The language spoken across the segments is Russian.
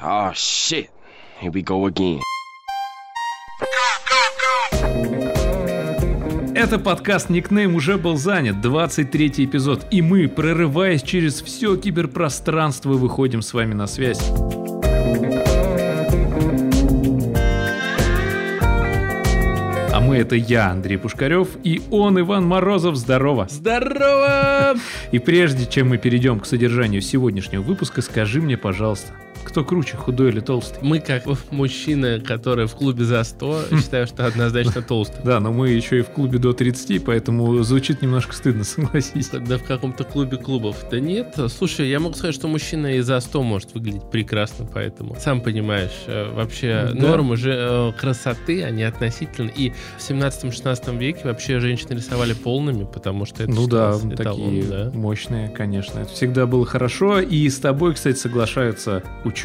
Oh shit. Here we go again. Это подкаст «Никнейм» уже был занят, 23 эпизод, и мы, прорываясь через все киберпространство, выходим с вами на связь. А мы это я, Андрей Пушкарев, и он, Иван Морозов. Здорово! Здорово! И прежде чем мы перейдем к содержанию сегодняшнего выпуска, скажи мне, пожалуйста, кто круче, худой или толстый? Мы, как мужчины, которые в клубе за 100, считаю, что однозначно толстый. Да, но мы еще и в клубе до 30, поэтому звучит немножко стыдно, согласись. Да в каком-то клубе клубов. Да нет, слушай, я могу сказать, что мужчина и за 100 может выглядеть прекрасно, поэтому, сам понимаешь, э, вообще Да. нормы же э, красоты, они относительны. И в 17-16 веке вообще женщины рисовали полными, потому что это Ну да, эталоном, такие да. мощные, конечно. Это всегда было хорошо. И с тобой, кстати, соглашаются ученые,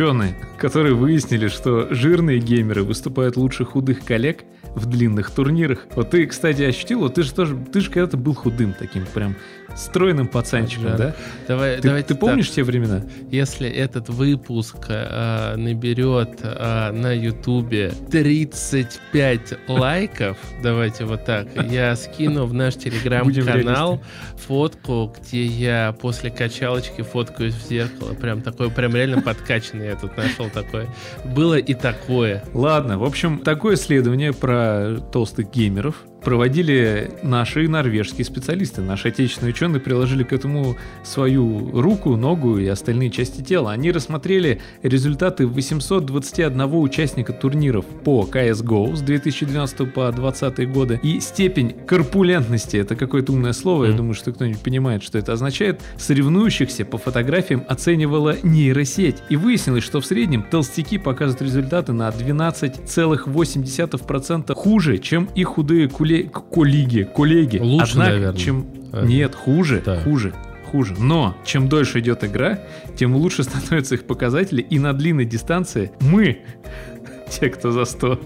которые выяснили, что жирные геймеры выступают лучше худых коллег в длинных турнирах. Вот ты, кстати, ощутил, вот ты же тоже, ты же когда-то был худым таким прям стройным пацанчиком, Жаль. да? Давай, Ты, давайте ты так. помнишь те времена? Если этот выпуск э, наберет э, на Ютубе 35 лайков, давайте вот так, я скину в наш телеграм-канал фотку, где я после качалочки фоткаюсь в зеркало. Прям такой, прям реально подкачанный я тут нашел такое. Было и такое. Ладно, в общем, такое исследование про толстых геймеров проводили наши норвежские специалисты. Наши отечественные ученые приложили к этому свою руку, ногу и остальные части тела. Они рассмотрели результаты 821 участника турниров по CSGO с 2012 по 2020 годы и степень корпулентности, это какое-то умное слово, я Мгм. думаю, что кто-нибудь понимает, что это означает, соревнующихся по фотографиям оценивала нейросеть. И выяснилось, что в среднем толстяки показывают результаты на 12,8% хуже, чем их худые куле- к- коллеги. коллеги. Лучше, Однако, наверное. чем... А. Нет, хуже, Да. хуже. Хуже. Но чем дольше идет игра, тем лучше становятся их показатели. И на длинной дистанции мы, те, кто за 100,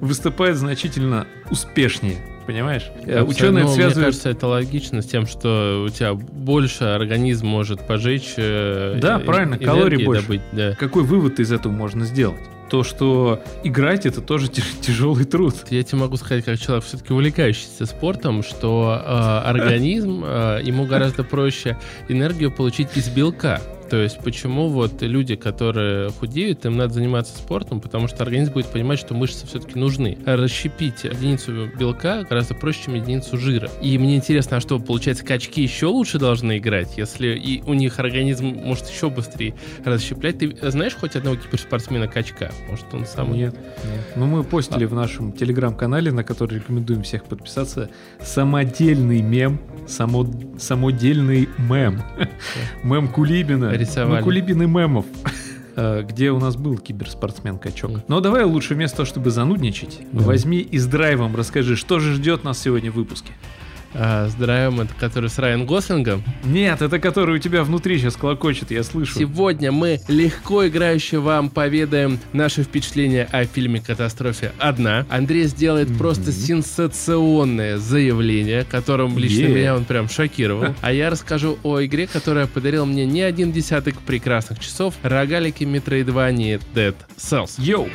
выступают значительно успешнее. Понимаешь? Э, Абсолютно. Ученые Ну, Мне связывают... кажется, это логично с тем, что у тебя больше организм может пожечь. э, Да, э, правильно, энергии калорий больше. добыть, да. Какой вывод из этого можно сделать? То, что играть это тоже тяж- тяжелый труд. Я тебе могу сказать, как человек все-таки увлекающийся спортом, что э, организм, э, ему гораздо проще энергию получить из белка. То есть почему вот люди, которые худеют, им надо заниматься спортом, потому что организм будет понимать, что мышцы все-таки нужны. Расщепить единицу белка гораздо проще, чем единицу жира. И мне интересно, а что, получается, качки еще лучше должны играть, если и у них организм может еще быстрее расщеплять? Ты знаешь хоть одного киберспортсмена качка? Может, он самый... Нет, нет. Ну, мы постили в нашем телеграм-канале, на который рекомендуем всех подписаться, самодельный мем, само, самодельный мем. Мем Кулибина. Рисовали. Мы Кулибины мемов. Э, Где у нас был киберспортсмен-качок. Но давай лучше вместо того, чтобы занудничать, возьми и с драйвом расскажи, что же ждет нас сегодня в выпуске. А, с драйвом, это который с Райан Гослингом. Нет, это который у тебя внутри сейчас клокочет, я слышу. Сегодня мы легко играюще вам поведаем наши впечатления о фильме «Катастрофе одна». Андрей сделает просто сенсационное заявление, которым лично Е. меня он прям шокировал. А я расскажу о игре, которая подарила мне не один десяток прекрасных часов рогалики Metroidvania Dead Cells. Йоу!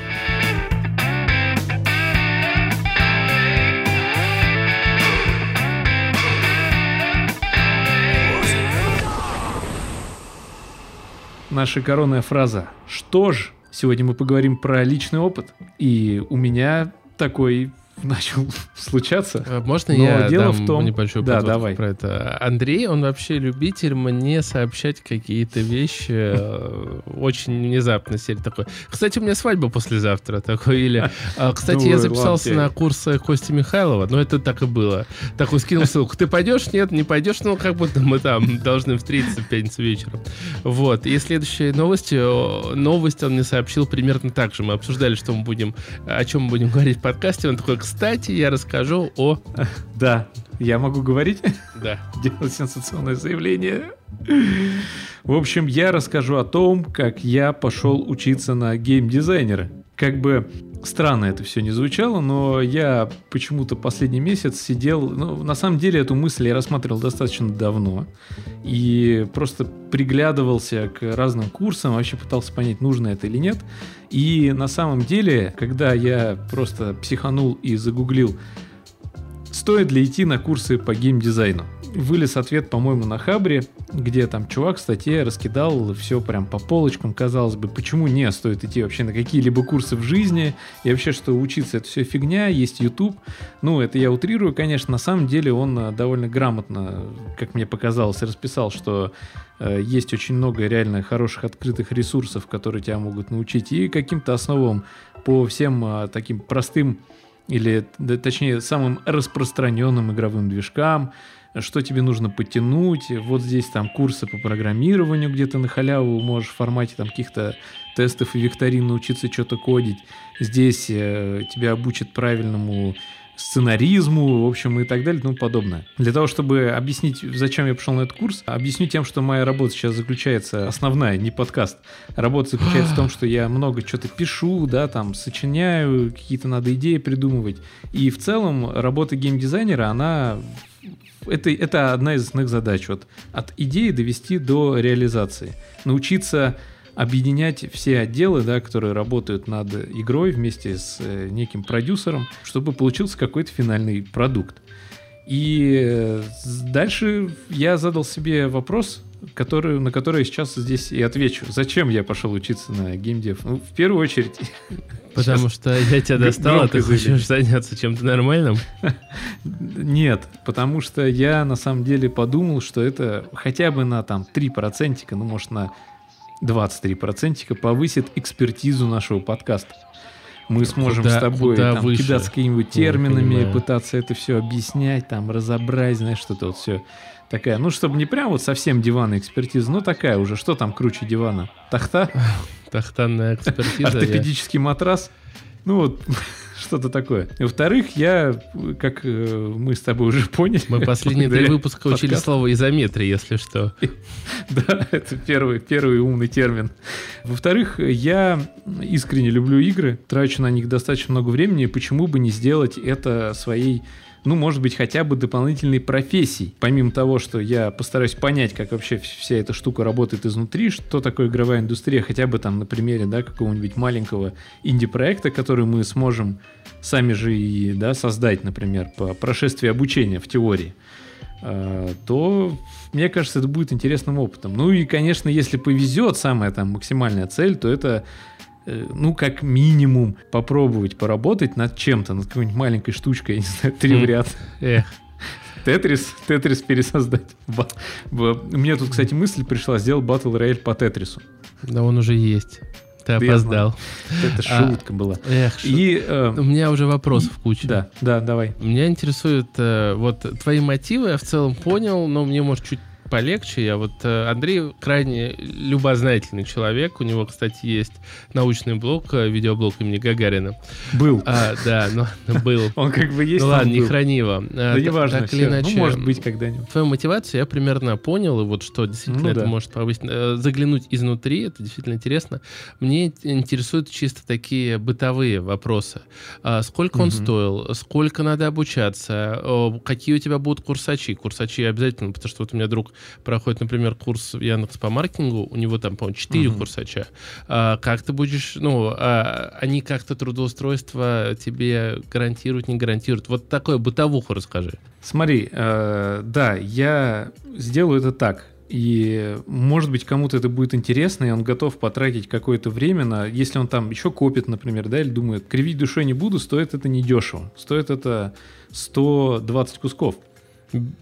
Наша коронная фраза «Что ж?». Сегодня мы поговорим про личный опыт. И у меня такой начал случаться. А Можно Но я дело дам в том- небольшую Да, давай. про это? Андрей, он вообще любитель мне сообщать какие-то вещи э, очень внезапно. Серии такой. Кстати, у меня свадьба послезавтра. Такой или... а, Кстати, я записался на курс э, Кости Михайлова, но это так и было. Такой скинул ссылку. Ты пойдешь? Нет, не пойдешь? Ну, как будто мы там должны встретиться в пятницу вечером. Вот. И следующие новости. Новость он мне сообщил примерно так же. Мы обсуждали, что мы будем, о чем мы будем говорить в подкасте. Он такой, кстати, я расскажу о... Да, я могу говорить? Да. делать сенсационное заявление. В общем, я расскажу о том, как я пошел учиться на геймдизайнера. Как бы странно это все не звучало, но я почему-то последний месяц сидел... Ну, на самом деле эту мысль я рассматривал достаточно давно. И просто приглядывался к разным курсам, вообще пытался понять, нужно это или нет. И на самом деле, когда я просто психанул и загуглил, стоит ли идти на курсы по геймдизайну, вылез ответ, по-моему, на Хабре, где там чувак в статье раскидал все прям по полочкам, казалось бы, почему не стоит идти вообще на какие-либо курсы в жизни, и вообще, что учиться это все фигня, есть YouTube. Ну, это я утрирую, конечно, на самом деле он э, довольно грамотно, как мне показалось, расписал, что э, есть очень много реально хороших открытых ресурсов, которые тебя могут научить. И каким-то основам по всем э, таким простым или, точнее, самым распространенным игровым движкам, что тебе нужно подтянуть. Вот здесь там курсы по программированию, где ты на халяву можешь в формате там каких-то тестов и викторин научиться что-то кодить. Здесь э, тебя обучат правильному сценаризму, в общем, и так далее и тому подобное. Для того, чтобы объяснить, зачем я пошел на этот курс, объясню тем, что моя работа сейчас заключается, основная, не подкаст, работа заключается в том, что я много что-то пишу, да, там, сочиняю, какие-то надо идеи придумывать. И в целом работа геймдизайнера, она это, это одна из основных задач. Вот, от идеи довести до реализации. Научиться объединять все отделы, да, которые работают над игрой вместе с э, неким продюсером, чтобы получился какой-то финальный продукт. И э, дальше я задал себе вопрос, который, на который сейчас здесь и отвечу. Зачем я пошел учиться на геймдев? Ну, в первую очередь... Потому что я тебя достал, а ты хочешь заняться чем-то нормальным? Нет, потому что я на самом деле подумал, что это хотя бы на там 3%, ну может на 23% повысит экспертизу нашего подкаста. Мы сможем куда, с тобой там, выше? кидаться какими-нибудь терминами, пытаться это все объяснять, там, разобрать, знаешь, что-то вот все такая, ну, чтобы не прям вот совсем диванная экспертиза, но такая уже, что там круче дивана? Тахта? Тахтанная экспертиза. Ортопедический матрас? Ну вот, что-то такое. Во-вторых, я, как э, мы с тобой уже поняли... Мы последние три выпуска подкаст. учили слово изометрия, если что. да, это первый, первый умный термин. Во-вторых, я искренне люблю игры, трачу на них достаточно много времени, почему бы не сделать это своей ну, может быть, хотя бы дополнительной профессией. Помимо того, что я постараюсь понять, как вообще вся эта штука работает изнутри, что такое игровая индустрия, хотя бы там на примере, да, какого-нибудь маленького инди-проекта, который мы сможем сами же и, да, создать, например, по прошествии обучения в теории а, то, мне кажется, это будет интересным опытом. Ну и, конечно, если повезет, самая там максимальная цель, то это Э, ну, как минимум, попробовать поработать над чем-то, над какой-нибудь маленькой штучкой, я не знаю, три в ряд. Эх. Тетрис, Тетрис пересоздать. Мне тут, кстати, мысль пришла сделать батл рояль по Тетрису. Да он уже есть. Ты да опоздал. Это а, шутка а, была. Эх, и, э, У меня уже вопросов куча. Да, да, давай. Меня интересует, э, вот твои мотивы я в целом понял, но мне, может, чуть полегче. Я вот э, Андрей крайне любознательный человек. У него, кстати, есть научный блог, э, видеоблог имени Гагарина. Был. А, да, но был. Он как бы есть. Ну ладно, не храни его. Да не важно. Так или иначе. Ну, может быть, когда-нибудь. Твою мотивацию я примерно понял, и вот что действительно ну это может повысить. Э, заглянуть изнутри, это действительно интересно. Мне интересуют чисто такие бытовые вопросы. А сколько он стоил? Сколько надо обучаться? Какие у тебя будут курсачи? Курсачи обязательно, потому что вот у меня друг проходит, например, курс Яндекс по маркетингу, у него там, по-моему, 4 угу. курсача. А, как ты будешь, ну, а, они как-то трудоустройство тебе гарантируют, не гарантируют? Вот такое бытовуху расскажи. Смотри, э, да, я сделаю это так. И, может быть, кому-то это будет интересно, и он готов потратить какое-то время на... Если он там еще копит, например, да, или думает, кривить душой не буду, стоит это недешево. Стоит это 120 кусков.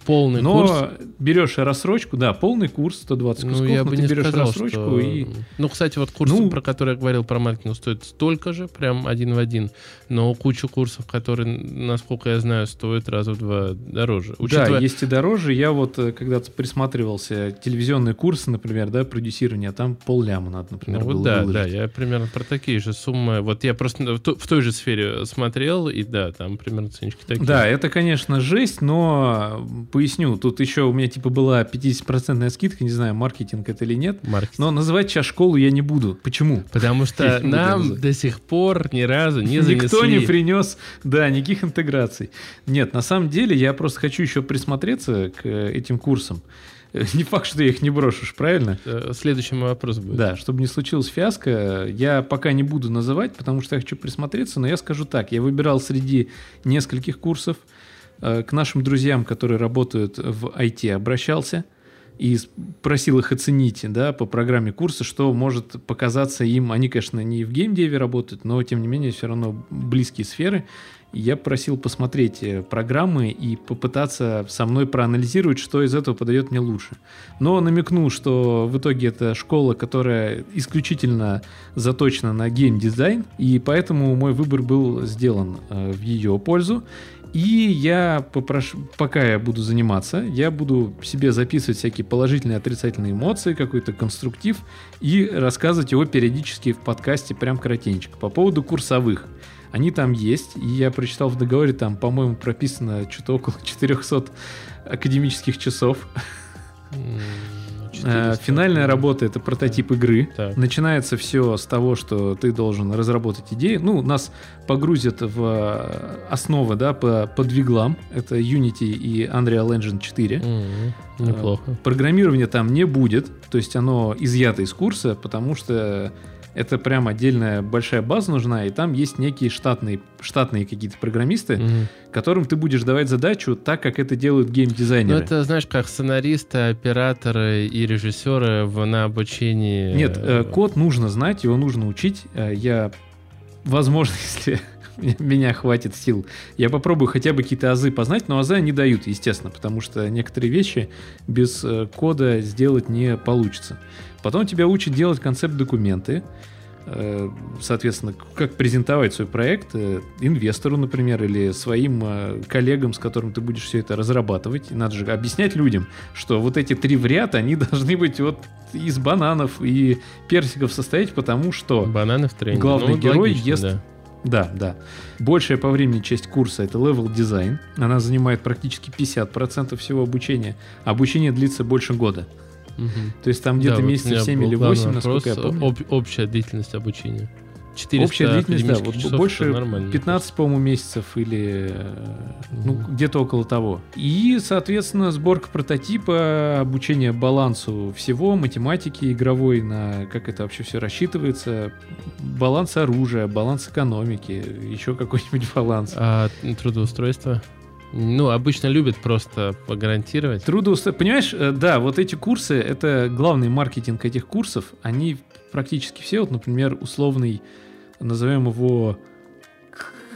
Полный но курс. Но берешь рассрочку, да, полный курс 120 кусков, ну, я бы ты не берешь сказал, рассрочку что... и... Ну, кстати, вот курсы, ну... про которые я говорил про маркетинг, стоят столько же, прям один в один, но кучу курсов, которые, насколько я знаю, стоят раза в два дороже. Учитывая... Да, есть и дороже. Я вот э, когда-то присматривался, телевизионные курсы, например, да, продюсирование, а там полляма надо, например, ну, вот да, выложить. да, я примерно про такие же суммы. Вот я просто в, в той же сфере смотрел, и да, там примерно ценнички такие. Да, это, конечно, жесть, но поясню. Тут еще у меня типа была 50% скидка, не знаю, маркетинг это или нет. Маркетинг. Но называть сейчас школу я не буду. Почему? Потому что нам до сих пор ни разу не Никто не занесли. принес, да, никаких интеграций. Нет, на самом деле я просто хочу еще присмотреться к э, этим курсам. Э, Не факт, что я их не брошу, ж, правильно? Э, Следующий мой вопрос будет. Да, чтобы не случилось фиаско, я пока не буду называть, потому что я хочу присмотреться, но я скажу так, я выбирал среди нескольких курсов, к нашим друзьям, которые работают в IT, обращался и просил их оценить, да, по программе курса, что может показаться им, они, конечно, не в геймдеве работают, но, тем не менее, все равно близкие сферы, я просил посмотреть э, программы и попытаться со мной проанализировать, что из этого подает мне лучше. Но намекнул, что в итоге это школа, которая исключительно заточена на геймдизайн, и поэтому мой выбор был сделан э, в ее пользу. И я попрошу, пока я буду заниматься, я буду себе записывать всякие положительные отрицательные эмоции, какой-то конструктив и рассказывать его периодически в подкасте прям коротенько. По поводу курсовых. Они там есть, и я прочитал в договоре, там, по-моему, прописано что-то около 400 академических часов. Э, 400. Финальная работа это прототип игры. Так. Начинается все с того, что ты должен разработать идею. Ну, нас погрузят в э, основы, да, по, по двиглам. Это Unity и Unreal Engine 4. М, Неплохо. Программирования там не будет, то есть оно изъято из курса, потому что это прям отдельная большая база нужна, и там есть некие штатные, штатные какие-то программисты, Мгм. которым ты будешь давать задачу так, как это делают Ну, геймдизайнеры. это, знаешь, как сценаристы, операторы и режиссеры в, на обучении... Нет, э, э, код нужно знать, его нужно учить. Э, Я, возможно, если меня хватит сил, я попробую хотя бы какие-то азы познать, но азы они дают, естественно, потому что некоторые вещи без кода сделать не получится. Потом тебя учат делать концепт-документы, э, соответственно, как презентовать свой проект э, инвестору, например, или своим э, коллегам, с которым ты будешь все это разрабатывать. И надо же объяснять людям, что вот эти три в ряд, они должны быть вот из бананов и персиков состоять, потому что... Бананы в. Главный Ну, герой логично, ест да. Да, да. Большая по времени часть курса это level дизайн. Она занимает практически 50% всего обучения. Обучение длится больше года. Мгм. То есть там где-то Да, вот месяцев меня 7 был или главный 8, насколько я помню. об- общая длительность обучения. 400 Общая длительность, да, вот часов, больше это нормально. 15, по-моему, месяцев или э, ну, Мгм. где-то около того. И, соответственно, сборка прототипа, обучение балансу всего, математики игровой, на как это вообще все рассчитывается, баланс оружия, баланс экономики, еще какой-нибудь баланс. А трудоустройство? Ну, обычно любят просто погарантировать. Трудоустройство. Понимаешь, э, да, вот эти курсы, это главный маркетинг этих курсов, они практически все, вот, например, условный, назовем его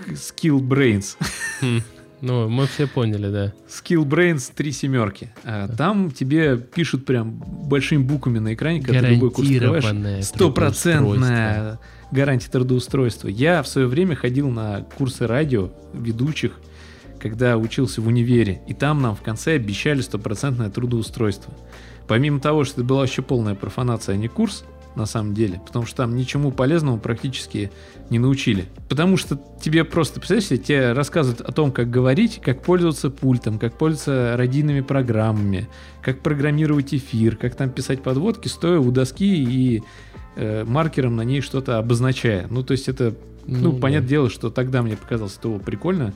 Skill Brains. Хм. Ну, мы все поняли, да. Skill Brains три семерки. А, Там тебе пишут прям большими буквами на экране, когда ты любой курс открываешь. Стопроцентная гарантия трудоустройства. Я в свое время ходил на курсы радио ведущих, когда учился в универе, и там нам в конце обещали стопроцентное трудоустройство. Помимо того, что это была вообще полная профанация, а не курс, на самом деле, потому что там ничему полезному практически не научили. Потому что тебе просто, представляешь, тебе рассказывают о том, как говорить, как пользоваться пультом, как пользоваться радийными программами, как программировать эфир, как там писать подводки, стоя у доски и э, маркером на ней что-то обозначая. Ну, то есть это, ну, да. понятное дело, что тогда мне показалось это прикольно.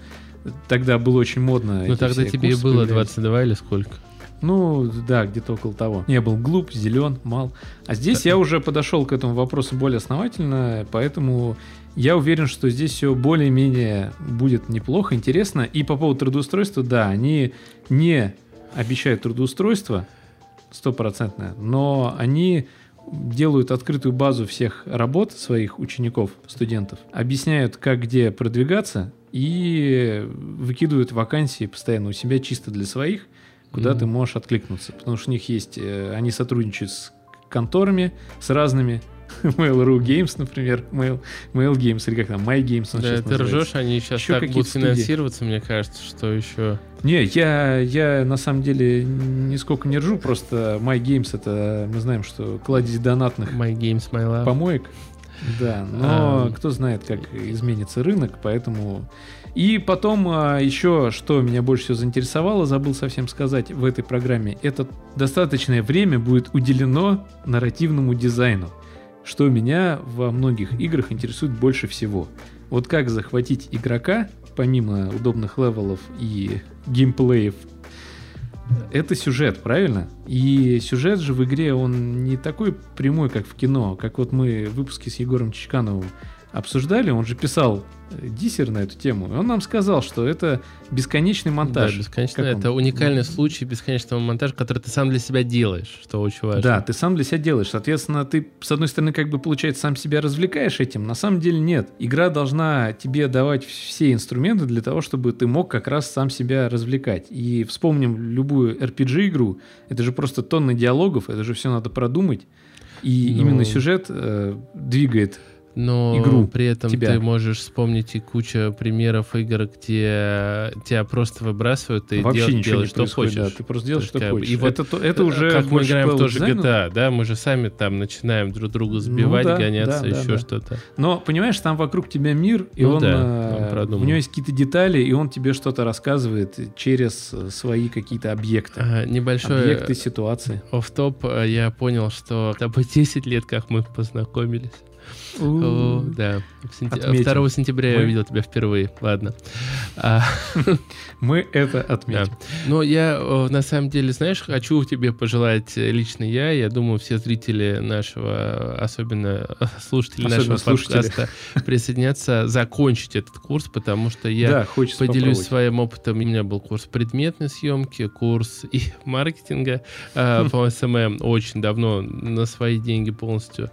Тогда было очень модно. Ну, тогда тебе курсы было появлялись. 22 или сколько? Ну, да, где-то около того. Я был глуп, зелен, мал. А здесь я уже подошел к этому вопросу более основательно, поэтому я уверен, что здесь все более-менее будет неплохо, интересно. И по поводу трудоустройства, да, они не обещают трудоустройство стопроцентное, но они делают открытую базу всех работ своих учеников, студентов, объясняют, как где продвигаться и выкидывают вакансии постоянно у себя чисто для своих, куда Мгм. ты можешь откликнуться. Потому что у них есть, э, они сотрудничают с конторами, с разными. Mail.ru Games, например, Mail, Mail Games, или как там, My Games он Да, сейчас ты называется. ржешь, они сейчас Еще так будут студии. финансироваться, мне кажется, что еще... Не, я, я на самом деле нисколько не ржу, просто My Games это, мы знаем, что кладезь донатных My Games, My Love. помоек. Да, но А. кто знает, как изменится рынок, поэтому... И потом а, еще, что меня больше всего заинтересовало, забыл совсем сказать в этой программе, это достаточное время будет уделено нарративному дизайну, что меня во многих играх интересует больше всего. Вот как захватить игрока, помимо удобных level ов и геймплеев, это сюжет, правильно? И сюжет же в игре, он не такой прямой, как в кино. Как вот мы в выпуске с Егором Чичкановым обсуждали, он же писал диссер на эту тему, и он нам сказал, что это бесконечный монтаж. Да, бесконечно. Как он? Это уникальный случай бесконечного монтажа, который ты сам для себя делаешь, что очень важно. Да, ты сам для себя делаешь. Соответственно, ты, с одной стороны, как бы, получается, сам себя развлекаешь этим. На самом деле нет. Игра должна тебе давать все инструменты для того, чтобы ты мог как раз сам себя развлекать. И вспомним любую RPG-игру. Это же просто тонны диалогов, это же все надо продумать. И Ну. именно сюжет э, двигает. Но игру при этом тебя. ты можешь вспомнить и куча примеров игр, где тебя просто выбрасывают и Вообще дел- ничего делаешь, не что хочешь. Да, ты просто делаешь, То что как хочешь. и вот, это, то- это уже как мы играем в к тот же level-дизайну. GTA, да, мы же сами там начинаем друг друга сбивать, Ну да, гоняться, да, да, еще да. что-то. Но, понимаешь, там вокруг тебя мир, и Ну он, да, э, он у него есть какие-то детали, и он тебе что-то рассказывает через э, свои какие-то объекты. А, Небольшой Объекты ситуации. офф-топ, э, я понял, что это бы 10 лет, как мы познакомились. О, да. Сентя- Отметим. 2 сентября я Мы- увидел тебя впервые. Ладно. А, Мы это Да. отметим. Но я, э, на самом деле, знаешь, хочу тебе пожелать э, лично я, я думаю, все зрители нашего, особенно слушатели Особенно нашего слушатели. подкаста, присоединятся, закончить этот курс, потому что я да, поделюсь попробовать. своим опытом. У меня был курс предметной съемки, курс и маркетинга э, по SMM очень давно на свои деньги полностью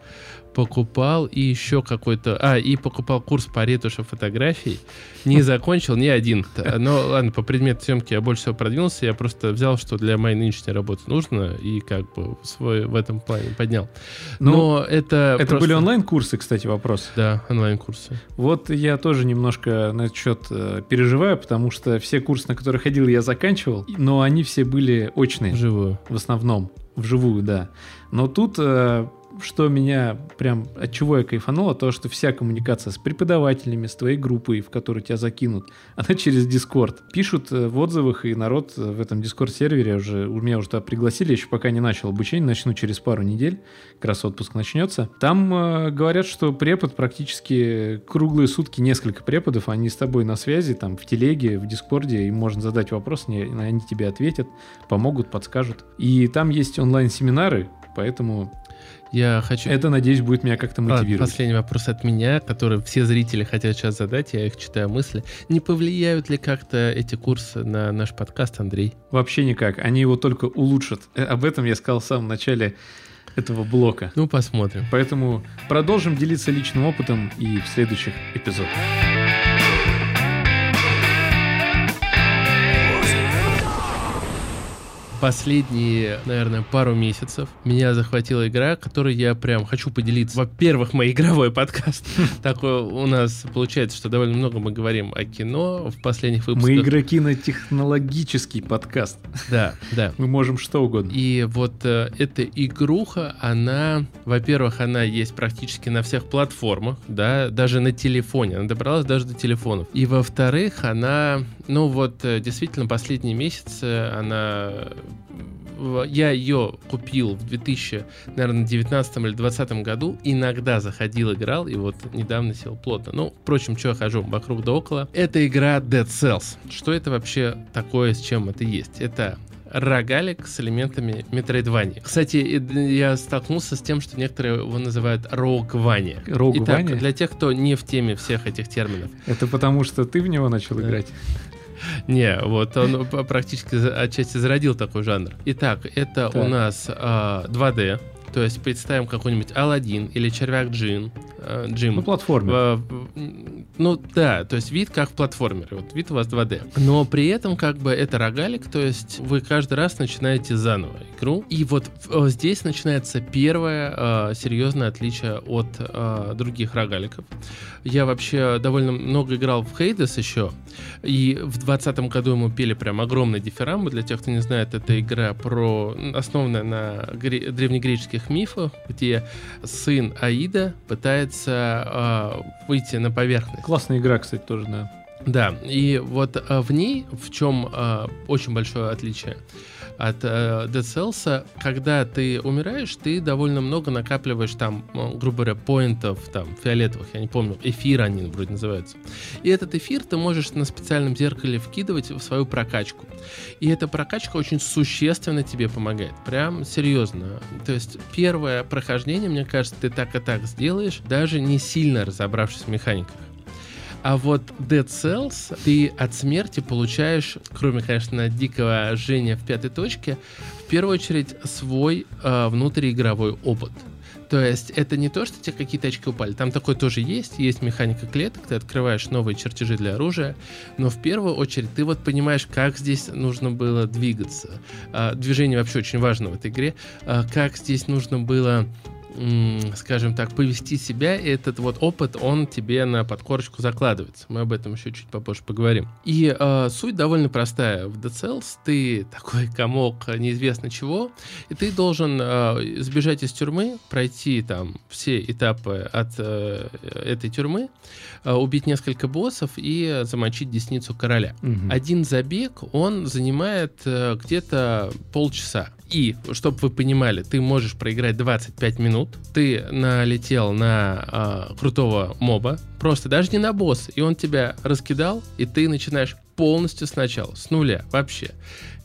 покупал и еще какой-то... А, и покупал курс по ретуше фотографий. Не закончил ни один. Но ладно, по предмету съемки я больше всего продвинулся. Я просто взял, что для моей нынешней работы нужно, и как бы свой в этом плане поднял. Ну, Но это Это просто- были онлайн-курсы, кстати, вопрос. Да, онлайн-курсы. Вот я тоже немножко на этот счет переживаю, потому что все курсы, на которые ходил, я заканчивал, но они все были очные. Вживую. в основном, вживую, да. Но тут, э, что меня прям, от чего я кайфануло, то, что вся коммуникация с преподавателями, с твоей группой, в которую тебя закинут, она через Discord. Пишут э, в отзывах, и народ э, в этом Discord-сервере уже, у меня уже туда пригласили, еще пока не начал обучение, начну через пару недель, как раз отпуск начнется. Там э, говорят, что препод практически круглые сутки, несколько преподов, они с тобой на связи, там, в телеге, в Дискорде, им можно задать вопрос, они, они тебе ответят, помогут, подскажут. И там есть онлайн-семинары, поэтому Я хочу... это, надеюсь, будет меня как-то Ладно, мотивировать. последний вопрос от меня, который все зрители хотят сейчас задать, я их читаю мысли. Не повлияют ли как-то эти курсы на наш подкаст, Андрей? Вообще никак. Они его только улучшат. Э, Об этом я сказал в самом начале этого блока. Ну, посмотрим. Поэтому продолжим делиться личным опытом и в следующих эпизодах. Последние, наверное, пару месяцев меня захватила игра, которой я прям хочу поделиться. Во-первых, мой игровой подкаст. Такой у нас получается, что довольно много мы говорим о кино в последних выпусках. Мы игроки на технологический подкаст. Да, да. Мы можем что угодно. И вот э, эта игруха, она, во-первых, она есть практически на всех платформах, да, даже на телефоне, она добралась даже до телефонов. И во-вторых, она, ну вот, э, действительно, последние месяцы она в- я ее купил в 2019 или 2020 году, иногда заходил, играл, и вот недавно сел плотно. Ну, впрочем, что я хожу вокруг да около. Это игра Dead Cells. Что это вообще такое, с чем это есть? Это рогалик с элементами метроидвани. Кстати, я столкнулся с тем, что некоторые его называют роугвани. Rogue Итак, для тех, кто не в теме всех этих терминов. Это потому, что ты в него начал Да. играть. Не, вот он практически отчасти зародил такой жанр. Итак, это Так. у нас а, 2D, то есть представим какой-нибудь Алладин или Червяк Джин. А, Джим. Ну, платформе. В- в- Ну да, то есть вид как в платформере, вот вид у вас 2D. Но при этом как бы это рогалик, то есть вы каждый раз начинаете заново игру. И вот э, здесь начинается первое э, серьезное отличие от э, других рогаликов. Я вообще довольно много играл в Хейдес еще, и в 2020 году ему пели прям огромный дифирамбы. Для тех, кто не знает, это игра про основанная на гре- древнегреческих мифах, где сын Аида пытается э, выйти на поверхность. Классная игра, кстати, тоже, да. Да, и вот э, в ней в чем э, очень большое отличие от э, Dead Cells, когда ты умираешь, ты довольно много накапливаешь там, ну, грубо говоря, поинтов, там, фиолетовых, я не помню, эфир они вроде называются. И этот эфир ты можешь на специальном зеркале вкидывать в свою прокачку. И эта прокачка очень существенно тебе помогает. Прям серьезно. То есть первое прохождение, мне кажется, ты так и так сделаешь, даже не сильно разобравшись в механиках. А вот Dead Cells ты от смерти получаешь, кроме, конечно, дикого жжения в пятой точке, в первую очередь свой э, внутриигровой опыт. То есть это не то, что тебе какие-то очки упали. Там такое тоже есть. Есть механика клеток, ты открываешь новые чертежи для оружия. Но в первую очередь ты вот понимаешь, как здесь нужно было двигаться. А, движение вообще очень важно в этой игре. А, как здесь нужно было скажем так, повести себя, и этот вот опыт, он тебе на подкорочку закладывается. Мы об этом еще чуть попозже поговорим. И э, суть довольно простая. В Dead Cells ты такой комок неизвестно чего, и ты должен э, сбежать из тюрьмы, пройти там все этапы от э, этой тюрьмы, э, убить несколько боссов и замочить десницу короля. Угу. Один забег, он занимает э, где-то полчаса. И, чтобы вы понимали, ты можешь проиграть 25 минут, ты налетел на э, крутого моба, просто даже не на босса, и он тебя раскидал, и ты начинаешь полностью сначала, с нуля вообще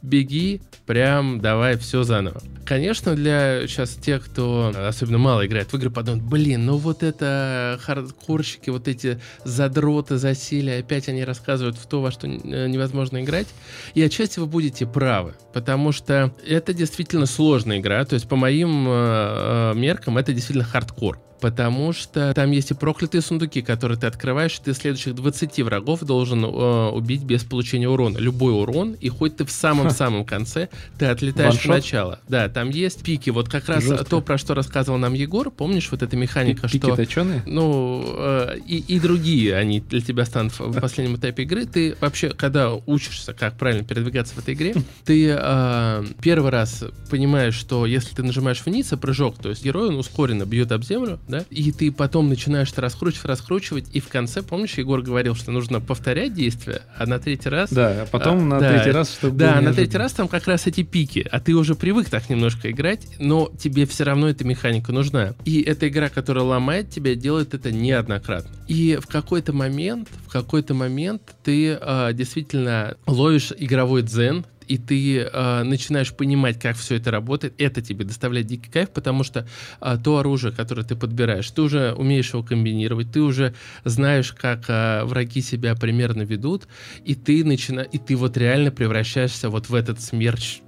беги, прям давай все заново. Конечно, для сейчас тех, кто особенно мало играет в игры, подумают, блин, ну вот это хардкорщики, вот эти задроты засели, опять они рассказывают в то, во что э, невозможно играть. И отчасти вы будете правы, потому что это действительно сложная игра, то есть по моим э, э меркам это действительно хардкор потому что там есть и проклятые сундуки, которые ты открываешь, и ты следующих 20 врагов должен э, убить без получения урона. Любой урон, и хоть ты в самом-самом конце, ты отлетаешь в начало. Да, там есть пики. Вот как раз Жестко. то, про что рассказывал нам Егор, помнишь, вот эта механика, пики что... точеные? Ну, э, и, и другие, они для тебя станут в последнем этапе игры. Ты вообще, когда учишься, как правильно передвигаться в этой игре, ты э, первый раз понимаешь, что если ты нажимаешь вниз, а прыжок, то есть герой, он ускоренно бьет об землю, да, и ты потом начинаешь это раскручивать, раскручивать, и в конце, помнишь, Егор говорил, что нужно повторять действия, а на третий раз... Да, а потом а, на да, третий раз, чтобы... Да, на третий раз там как раз эти пики, а ты уже привык так немножко играть, но тебе все равно эта механика нужна. И эта игра, которая ломает тебя, делает это неоднократно. И в какой-то момент, в какой-то момент ты э, действительно ловишь игровой дзен, и ты э, начинаешь понимать, как все это работает, это тебе доставляет дикий кайф, потому что э, то оружие, которое ты подбираешь, ты уже умеешь его комбинировать, ты уже знаешь, как э, враги себя примерно ведут, и ты начинаешь, и ты вот реально превращаешься вот в этот смерч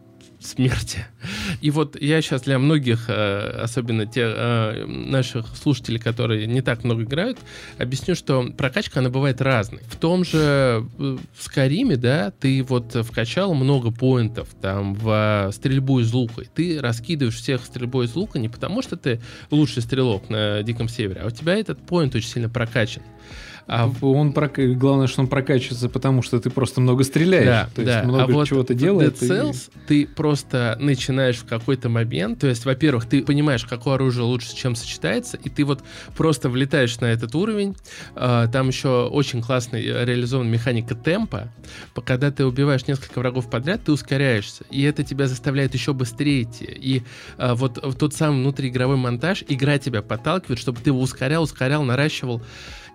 смерти. И вот я сейчас для многих, э, особенно тех э, наших слушателей, которые не так много играют, объясню, что прокачка, она бывает разной. В том же э, в Скариме, да, ты вот вкачал много поинтов там в стрельбу из лука. Ты раскидываешь всех стрельбой из лука не потому, что ты лучший стрелок на Диком Севере, а у тебя этот поинт очень сильно прокачан. А он прок... главное, что он прокачивается, потому что ты просто много стреляешь. Да, то есть да. много а вот чего-то делает. Dead Cells и... ты просто начинаешь в какой-то момент. То есть, во-первых, ты понимаешь, какое оружие лучше с чем сочетается, и ты вот просто влетаешь на этот уровень. А, там еще очень классный реализован механика темпа. Когда ты убиваешь несколько врагов подряд, ты ускоряешься, и это тебя заставляет еще быстрее идти. И а, вот тот самый внутриигровой монтаж, игра тебя подталкивает, чтобы ты его ускорял, ускорял, наращивал.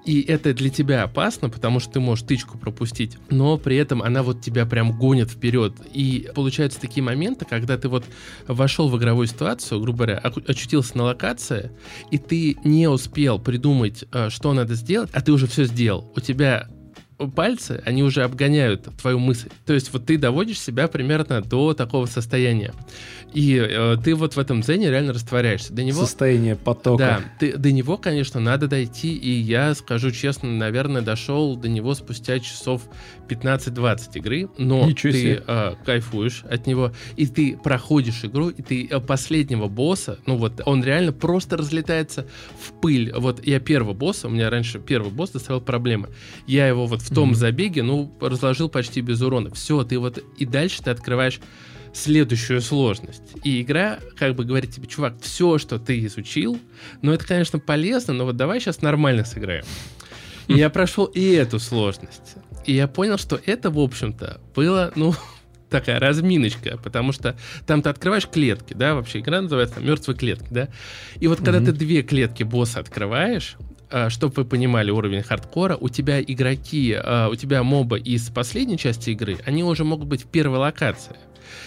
И это для тебя опасно, потому что ты можешь тычку пропустить, но при этом она вот тебя прям гонит вперед. И получаются такие моменты, когда ты вот вошел в игровую ситуацию, грубо говоря, очутился на локации, и ты не успел придумать, э, что надо сделать, а ты уже все сделал. У тебя пальцы, они уже обгоняют твою мысль. То есть вот ты доводишь себя примерно до такого состояния. И э, ты вот в этом дзене реально растворяешься. До него... Состояние потока. Да, ты, до него, конечно, надо дойти, и я скажу честно, наверное, дошел до него спустя часов 15-20 игры, но Ничего ты себе. э, кайфуешь от него, и ты проходишь игру, и ты последнего босса, ну вот, он реально просто разлетается в пыль. Вот я первого босса, у меня раньше первый босс доставил проблемы. Я его вот в том Мгм. забеге, ну, разложил почти без урона. Все, ты вот, и дальше ты открываешь следующую сложность. И игра как бы говорит тебе, чувак, все, что ты изучил, ну это, конечно, полезно, но вот давай сейчас нормально сыграем. И я прошел и эту сложность. И я понял, что это, в общем-то, было, ну, такая разминочка, потому что там ты открываешь клетки, да, вообще игра называется мертвые клетки, да. И вот когда Мгм. ты две клетки босса открываешь, чтобы вы понимали уровень хардкора, у тебя игроки, а, у тебя мобы из последней части игры, они уже могут быть в первой локации.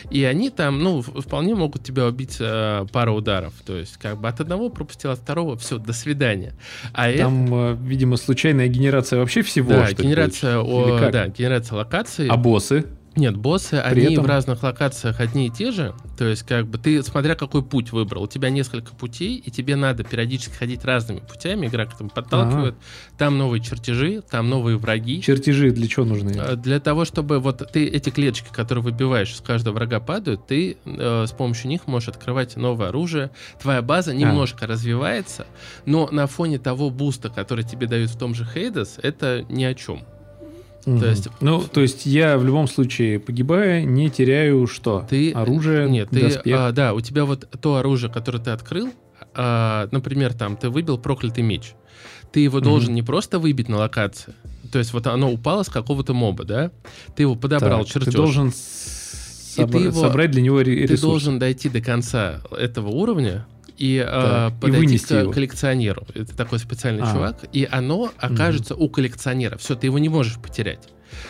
И они там, ну, вполне могут тебя убить э, пару ударов. То есть, как бы от одного пропустил, от второго, все, до свидания. А это... Там, э, видимо, случайная генерация вообще всего. Да, генерация, о, да, генерация локаций. А боссы? Нет, боссы, При они этом- в разных локациях одни и те же. То есть, как бы ты, смотря какой путь выбрал, у тебя несколько путей, и тебе надо периодически ходить разными путями. Игра к этому подталкивает. Там новые чертежи, там новые враги. Чертежи для чего нужны? Э, Для того, чтобы вот ты эти клеточки, которые выбиваешь, с каждого врага падают, ты э, с помощью них можешь открывать новое оружие. Твоя база немножко развивается, но на фоне того буста, который тебе дают в том же Хейдес, это ни о чем. Мгм. есть- Ну, то есть я в любом случае, погибая, не теряю что? Ты Оружие, Нет, ты, доспех? а, да, у тебя вот то оружие, которое ты открыл, а, например, там ты выбил проклятый меч, ты его Мгм. должен не просто выбить на локации, то есть вот оно упало с какого-то моба, да, ты его подобрал Так, чертеж, Ты должен с- И ты его- собрать для него ре- ты должен дойти до конца этого уровня и, а, Так, и подойти вынести к его. коллекционеру. Это такой специальный А. чувак, и оно окажется у коллекционера. Все, ты его не можешь потерять.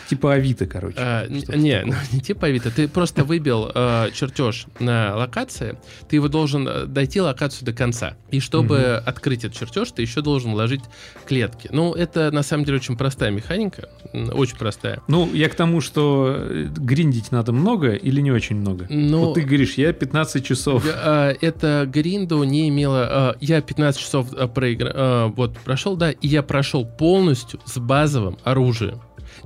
Типа Авито, короче. А, не, ну, не типа Авито. Ты просто выбил э, чертеж на локации, ты его должен э, дойти локацию до конца. И чтобы открыть этот чертеж, ты еще должен вложить клетки. Ну, это на самом деле очень простая механика, очень простая. Ну, я к тому, что гриндить надо много или не очень много? Ну, Вот ты говоришь, я 15 часов. э, это гринду не имело... э, я 15 часов проигра- э, вот прошел, да, и я прошел полностью с базовым оружием.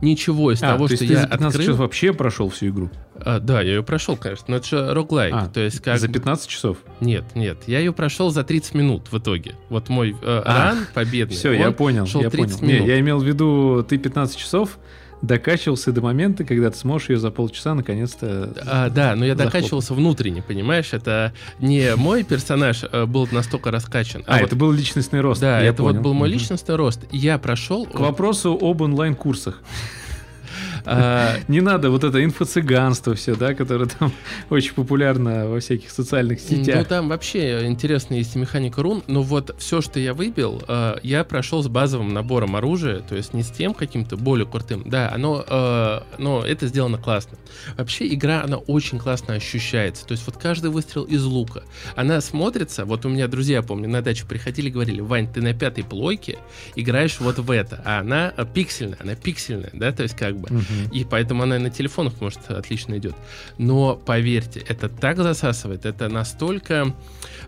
Ничего из А, того, то что я за 15 открыл... часов вообще прошел всю игру? А, да, я ее прошел, конечно, но это же роглайк. А, то есть как За 15 часов? Нет, нет, я ее прошел за 30 минут в итоге. Вот мой э, А, ран победный. Все, я он понял, шел я 30 понял. Не, минут. я имел в виду, ты 15 часов докачивался до момента, когда ты сможешь ее за полчаса наконец-то... А, да, но я захлопнуть. докачивался внутренне, понимаешь? Это не мой персонаж э, был настолько раскачан, А, а, вот- это был личностный рост. да, это вот понял. был мой личностный рост. Я прошел. К вопросу об онлайн-курсах. А, Не надо вот это инфо-цыганство все, да, которое там очень популярно во всяких социальных Ну, сетях. там вообще интересная есть механика рун, но вот все, что я выбил, э, я прошел с базовым набором оружия, то есть не с тем каким-то более крутым. Да, оно, э, но это сделано классно. Вообще игра, она очень классно ощущается. То есть вот каждый выстрел из лука, она смотрится, вот у меня друзья, помню, на дачу приходили, говорили, Вань, ты на пятой плойке играешь вот в это, а она пиксельная, она пиксельная, да, то есть как бы. И поэтому она и на телефонах, может, отлично идет. Но поверьте, это так засасывает, это настолько...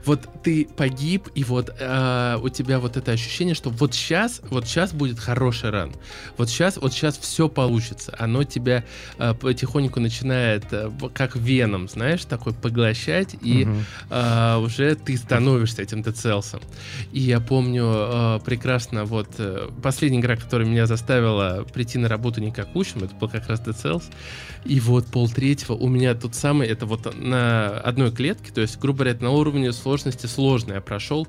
Вот ты погиб, и вот а, у тебя вот это ощущение, что вот сейчас, вот сейчас будет хороший ран. Вот сейчас, вот сейчас все получится. Оно тебя а, потихоньку начинает, в- как веном, знаешь, такой поглощать, и Мгм. а, уже ты становишься этим Децелсом. И я помню а, прекрасно, вот э, последняя игра, которая меня заставила прийти на работу не как учим, это был как раз Децелс. И вот полтретьего у меня тут самый, это вот на одной клетке, то есть, грубо говоря, на уровне сложности сложно я прошел,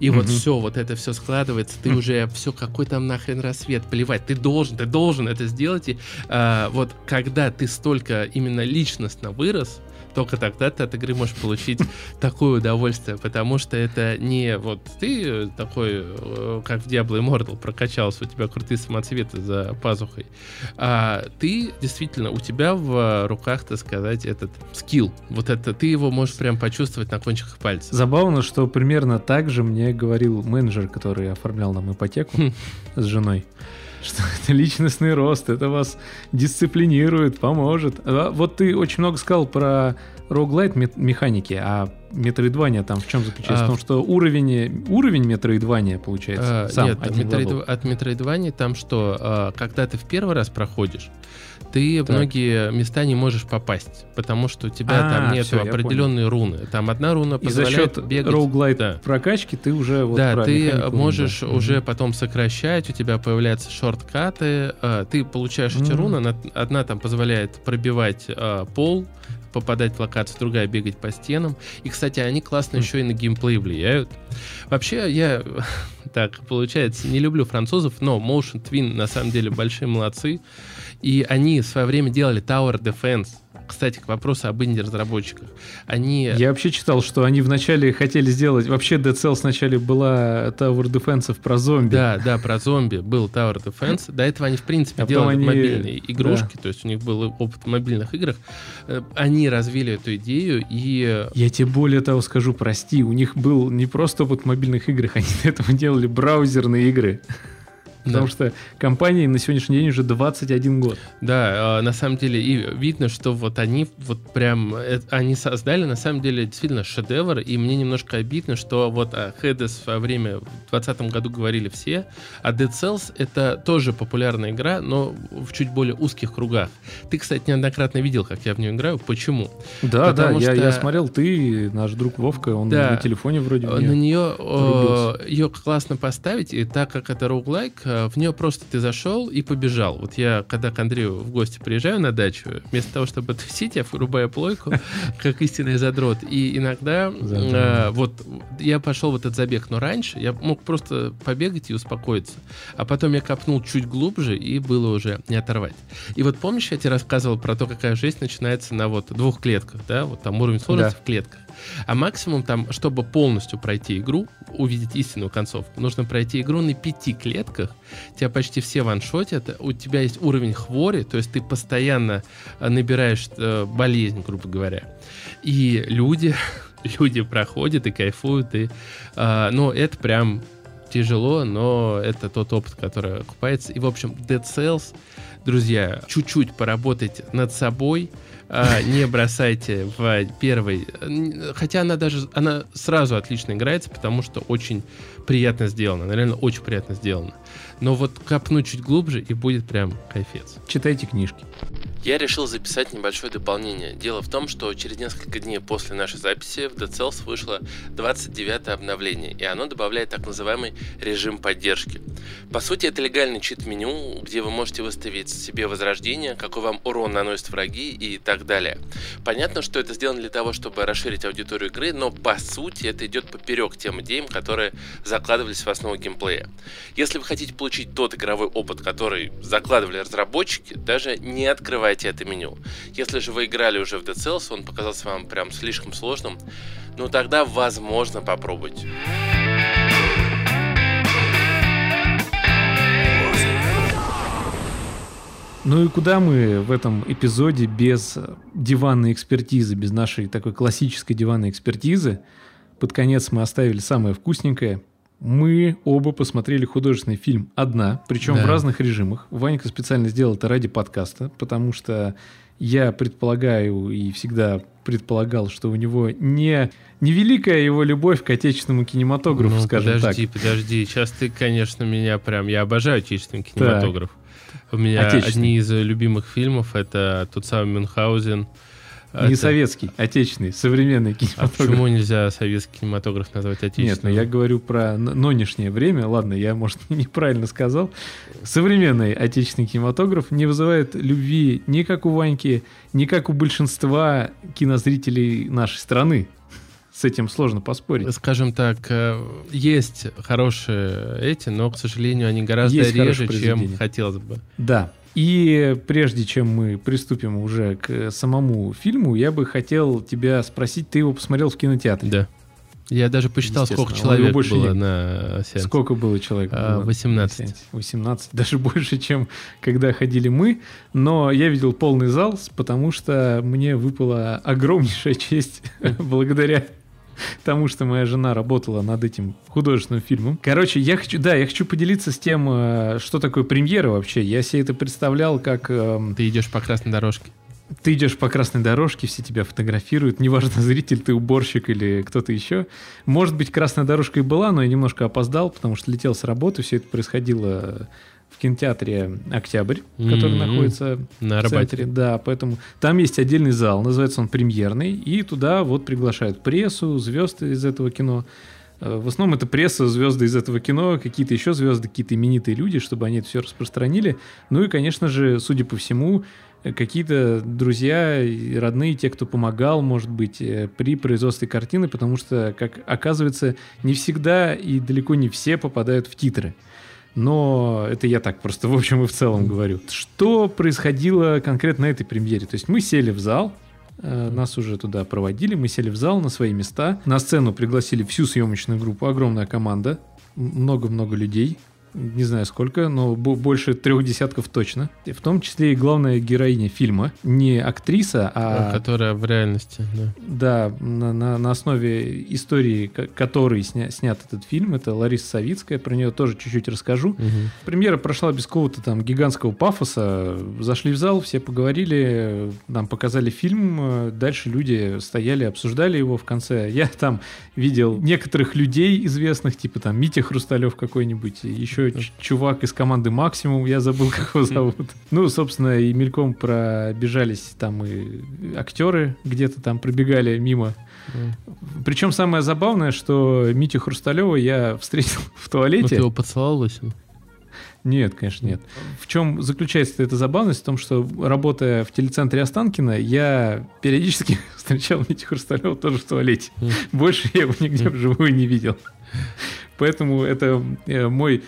и вот Мгм. все, вот это все складывается, ты Хм. уже все, какой там нахрен рассвет, плевать, ты должен, ты должен это сделать, и а, вот когда ты столько именно личностно вырос, только тогда ты от игры можешь получить такое удовольствие, потому что это не вот ты такой, э, как в Diablo Immortal, прокачался, у тебя крутые самоцветы за пазухой, а ты действительно, у тебя в руках, так сказать, этот скилл, вот это, ты его можешь прям почувствовать на кончиках пальцев. Забавно, что примерно так же мне говорил менеджер, который оформлял нам ипотеку Хм. с женой. Что это личностный рост, это вас дисциплинирует, поможет. А вот ты очень много сказал про роглайт механики, а метроидвания там в чем заключается? А, в том, что уровень, уровень метроидвания получается а, сам Нет, один метроид, от метроидвания там что, а, когда ты в первый раз проходишь, ты так. многие места не можешь попасть, потому что у тебя а, там нет определенной руны. Там одна руна позволяет И за счет бегать. роуглайт да. прокачки ты уже вот Да, ты можешь да. уже угу. потом сокращать, у тебя появляются шорткаты, а, ты получаешь эти руны, одна там позволяет пробивать а, пол, попадать в локацию, другая бегать по стенам. И, кстати, они классно mm. еще и на геймплей влияют. Вообще, я так, получается, не люблю французов, но Motion Twin на самом деле большие молодцы. И они в свое время делали Tower Defense. Кстати, к вопросу об инди-разработчиках. Они... Я вообще читал, что они вначале хотели сделать... Вообще Dead Cells вначале была Tower Defense про зомби. Да, да, про зомби был Tower Defense. До этого они, в принципе, а делали они... мобильные игрушки, да. то есть у них был опыт в мобильных играх. Э, они развили эту идею и... Я тебе более того скажу, прости, у них был не просто опыт в мобильных играх, они до этого делали браузерные игры. Потому да. что компании на сегодняшний день уже 21 год. Да, а, на самом деле, и видно, что вот они вот прям, э, они создали на самом деле действительно шедевр, и мне немножко обидно, что вот о Hades во время, в 2020 году говорили все, а Dead Cells это тоже популярная игра, но в чуть более узких кругах. Ты, кстати, неоднократно видел, как я в нее играю. Почему? Да, Потому да, что... я, я смотрел, ты, наш друг Вовка, он да, на телефоне вроде бы. На нее ее классно поставить, и так как это роуглайк, Э, в нее просто ты зашел и побежал. Вот я, когда к Андрею в гости приезжаю на дачу, вместо того, чтобы тусить, я врубаю плойку, как истинный задрот. И иногда э, вот я пошел в этот забег, но раньше я мог просто побегать и успокоиться. А потом я копнул чуть глубже, и было уже не оторвать. И вот помнишь, я тебе рассказывал про то, какая жизнь начинается на вот двух клетках, да? Вот там уровень сложности да. в клетках. А максимум там, чтобы полностью пройти игру, увидеть истинную концовку, нужно пройти игру на пяти клетках. Тебя почти все ваншотят. У тебя есть уровень хвори, то есть ты постоянно э, набираешь э, болезнь, грубо говоря. И люди, люди проходят и кайфуют. И, э, ну, это прям тяжело, но это тот опыт, который окупается. И, в общем, Dead Cells, друзья, чуть-чуть поработайте над собой, а, не бросайте в первый. Хотя она даже, она сразу отлично играется, потому что очень приятно сделано. Она реально очень приятно сделана. Но вот копнуть чуть глубже, и будет прям кайфец. Читайте книжки. Я решил записать небольшое дополнение. Дело в том, что через несколько дней после нашей записи в Cells вышло 29 обновление, и оно добавляет так называемый режим поддержки. По сути, это легальный чит-меню, где вы можете выставить себе возрождение, какой вам урон наносят враги и так далее. Понятно, что это сделано для того, чтобы расширить аудиторию игры, но по сути это идет поперек тем идеям, которые закладывались в основу геймплея. Если вы хотите получить тот игровой опыт, который закладывали разработчики, даже не открывайте это меню. Если же вы играли уже в Dead Cells, он показался вам прям слишком сложным, ну тогда возможно попробовать. Ну и куда мы в этом эпизоде без диванной экспертизы, без нашей такой классической диванной экспертизы? Под конец мы оставили самое вкусненькое мы оба посмотрели художественный фильм «Одна», причем да. в разных режимах. Ванька специально сделал это ради подкаста, потому что я предполагаю и всегда предполагал, что у него не невеликая его любовь к отечественному кинематографу, ну, скажем подожди, так. Подожди, подожди, сейчас ты, конечно, меня прям... Я обожаю отечественный кинематограф. Так. У меня одни из любимых фильмов — это тот самый «Мюнхгаузен», не это... советский, отечественный, современный кинематограф. А почему нельзя советский кинематограф назвать отечественным? Нет, но я говорю про нынешнее время. Ладно, я, может, неправильно сказал. Современный отечественный кинематограф не вызывает любви ни как у Ваньки, ни как у большинства кинозрителей нашей страны. С этим сложно поспорить. Скажем так, э, есть хорошие эти, но, к сожалению, они гораздо есть реже, чем хотелось бы. Да, и прежде чем мы приступим уже к самому фильму, я бы хотел тебя спросить, ты его посмотрел в кинотеатре? Да. Я даже посчитал, сколько человек больше было не... на сеансе. Сколько было человек? А, 18. 18, даже больше, чем когда ходили мы. Но я видел полный зал, потому что мне выпала огромнейшая честь благодаря тому, что моя жена работала над этим художественным фильмом. Короче, я хочу, да, я хочу поделиться с тем, э, что такое премьера вообще. Я себе это представлял как... эм, Ты идешь по красной дорожке. ты идешь по красной дорожке, все тебя фотографируют, неважно, зритель ты, уборщик или кто-то еще. Может быть, красная дорожка и была, но я немножко опоздал, потому что летел с работы, все это происходило в кинотеатре «Октябрь», который М-м. находится На в центре. Да, поэтому там есть отдельный зал, называется он «Премьерный», и туда вот приглашают прессу, звезды из этого кино. Э, В основном это пресса, звезды из этого кино, какие-то еще звезды, какие-то именитые люди, чтобы они это все распространили. Ну и, конечно же, судя по всему, какие-то друзья родные, те, кто помогал, может быть, э, при производстве картины, потому что, как оказывается, не всегда и далеко не все попадают в титры. Но это я так просто в общем и в целом говорю. Что происходило конкретно на этой премьере? То есть мы сели в зал, э, нас уже туда проводили, мы сели в зал на свои места. На сцену пригласили всю съемочную группу, огромная команда, много-много людей. Не знаю сколько, но бо- больше трех десятков точно. В том числе и главная героиня фильма. Не актриса, а Которая в реальности, да. да, на, на- на основе истории, ко- которой сня- снят этот фильм, это Лариса Савицкая, про нее тоже чуть-чуть расскажу. Мгм. Премьера прошла без какого-то там гигантского пафоса. Зашли в зал, все поговорили, нам показали фильм. э, Дальше люди стояли, обсуждали его в конце. Я там видел некоторых людей известных, типа там Митя Хрусталев какой-нибудь, и еще чувак из команды Максимум, я забыл, как его зовут. Ну, собственно, и мельком пробежались там и актеры где-то там пробегали мимо. Причем самое забавное, что Митю Хрусталева я встретил в Ну, ты туалете. его поцеловал, Лысин? Нет, конечно, нет. В чем заключается эта забавность? В том, что работая в телецентре Останкина, я периодически встречал Митю Хрусталева тоже в туалете. Больше я его нигде вживую не видел. Поэтому это э, мой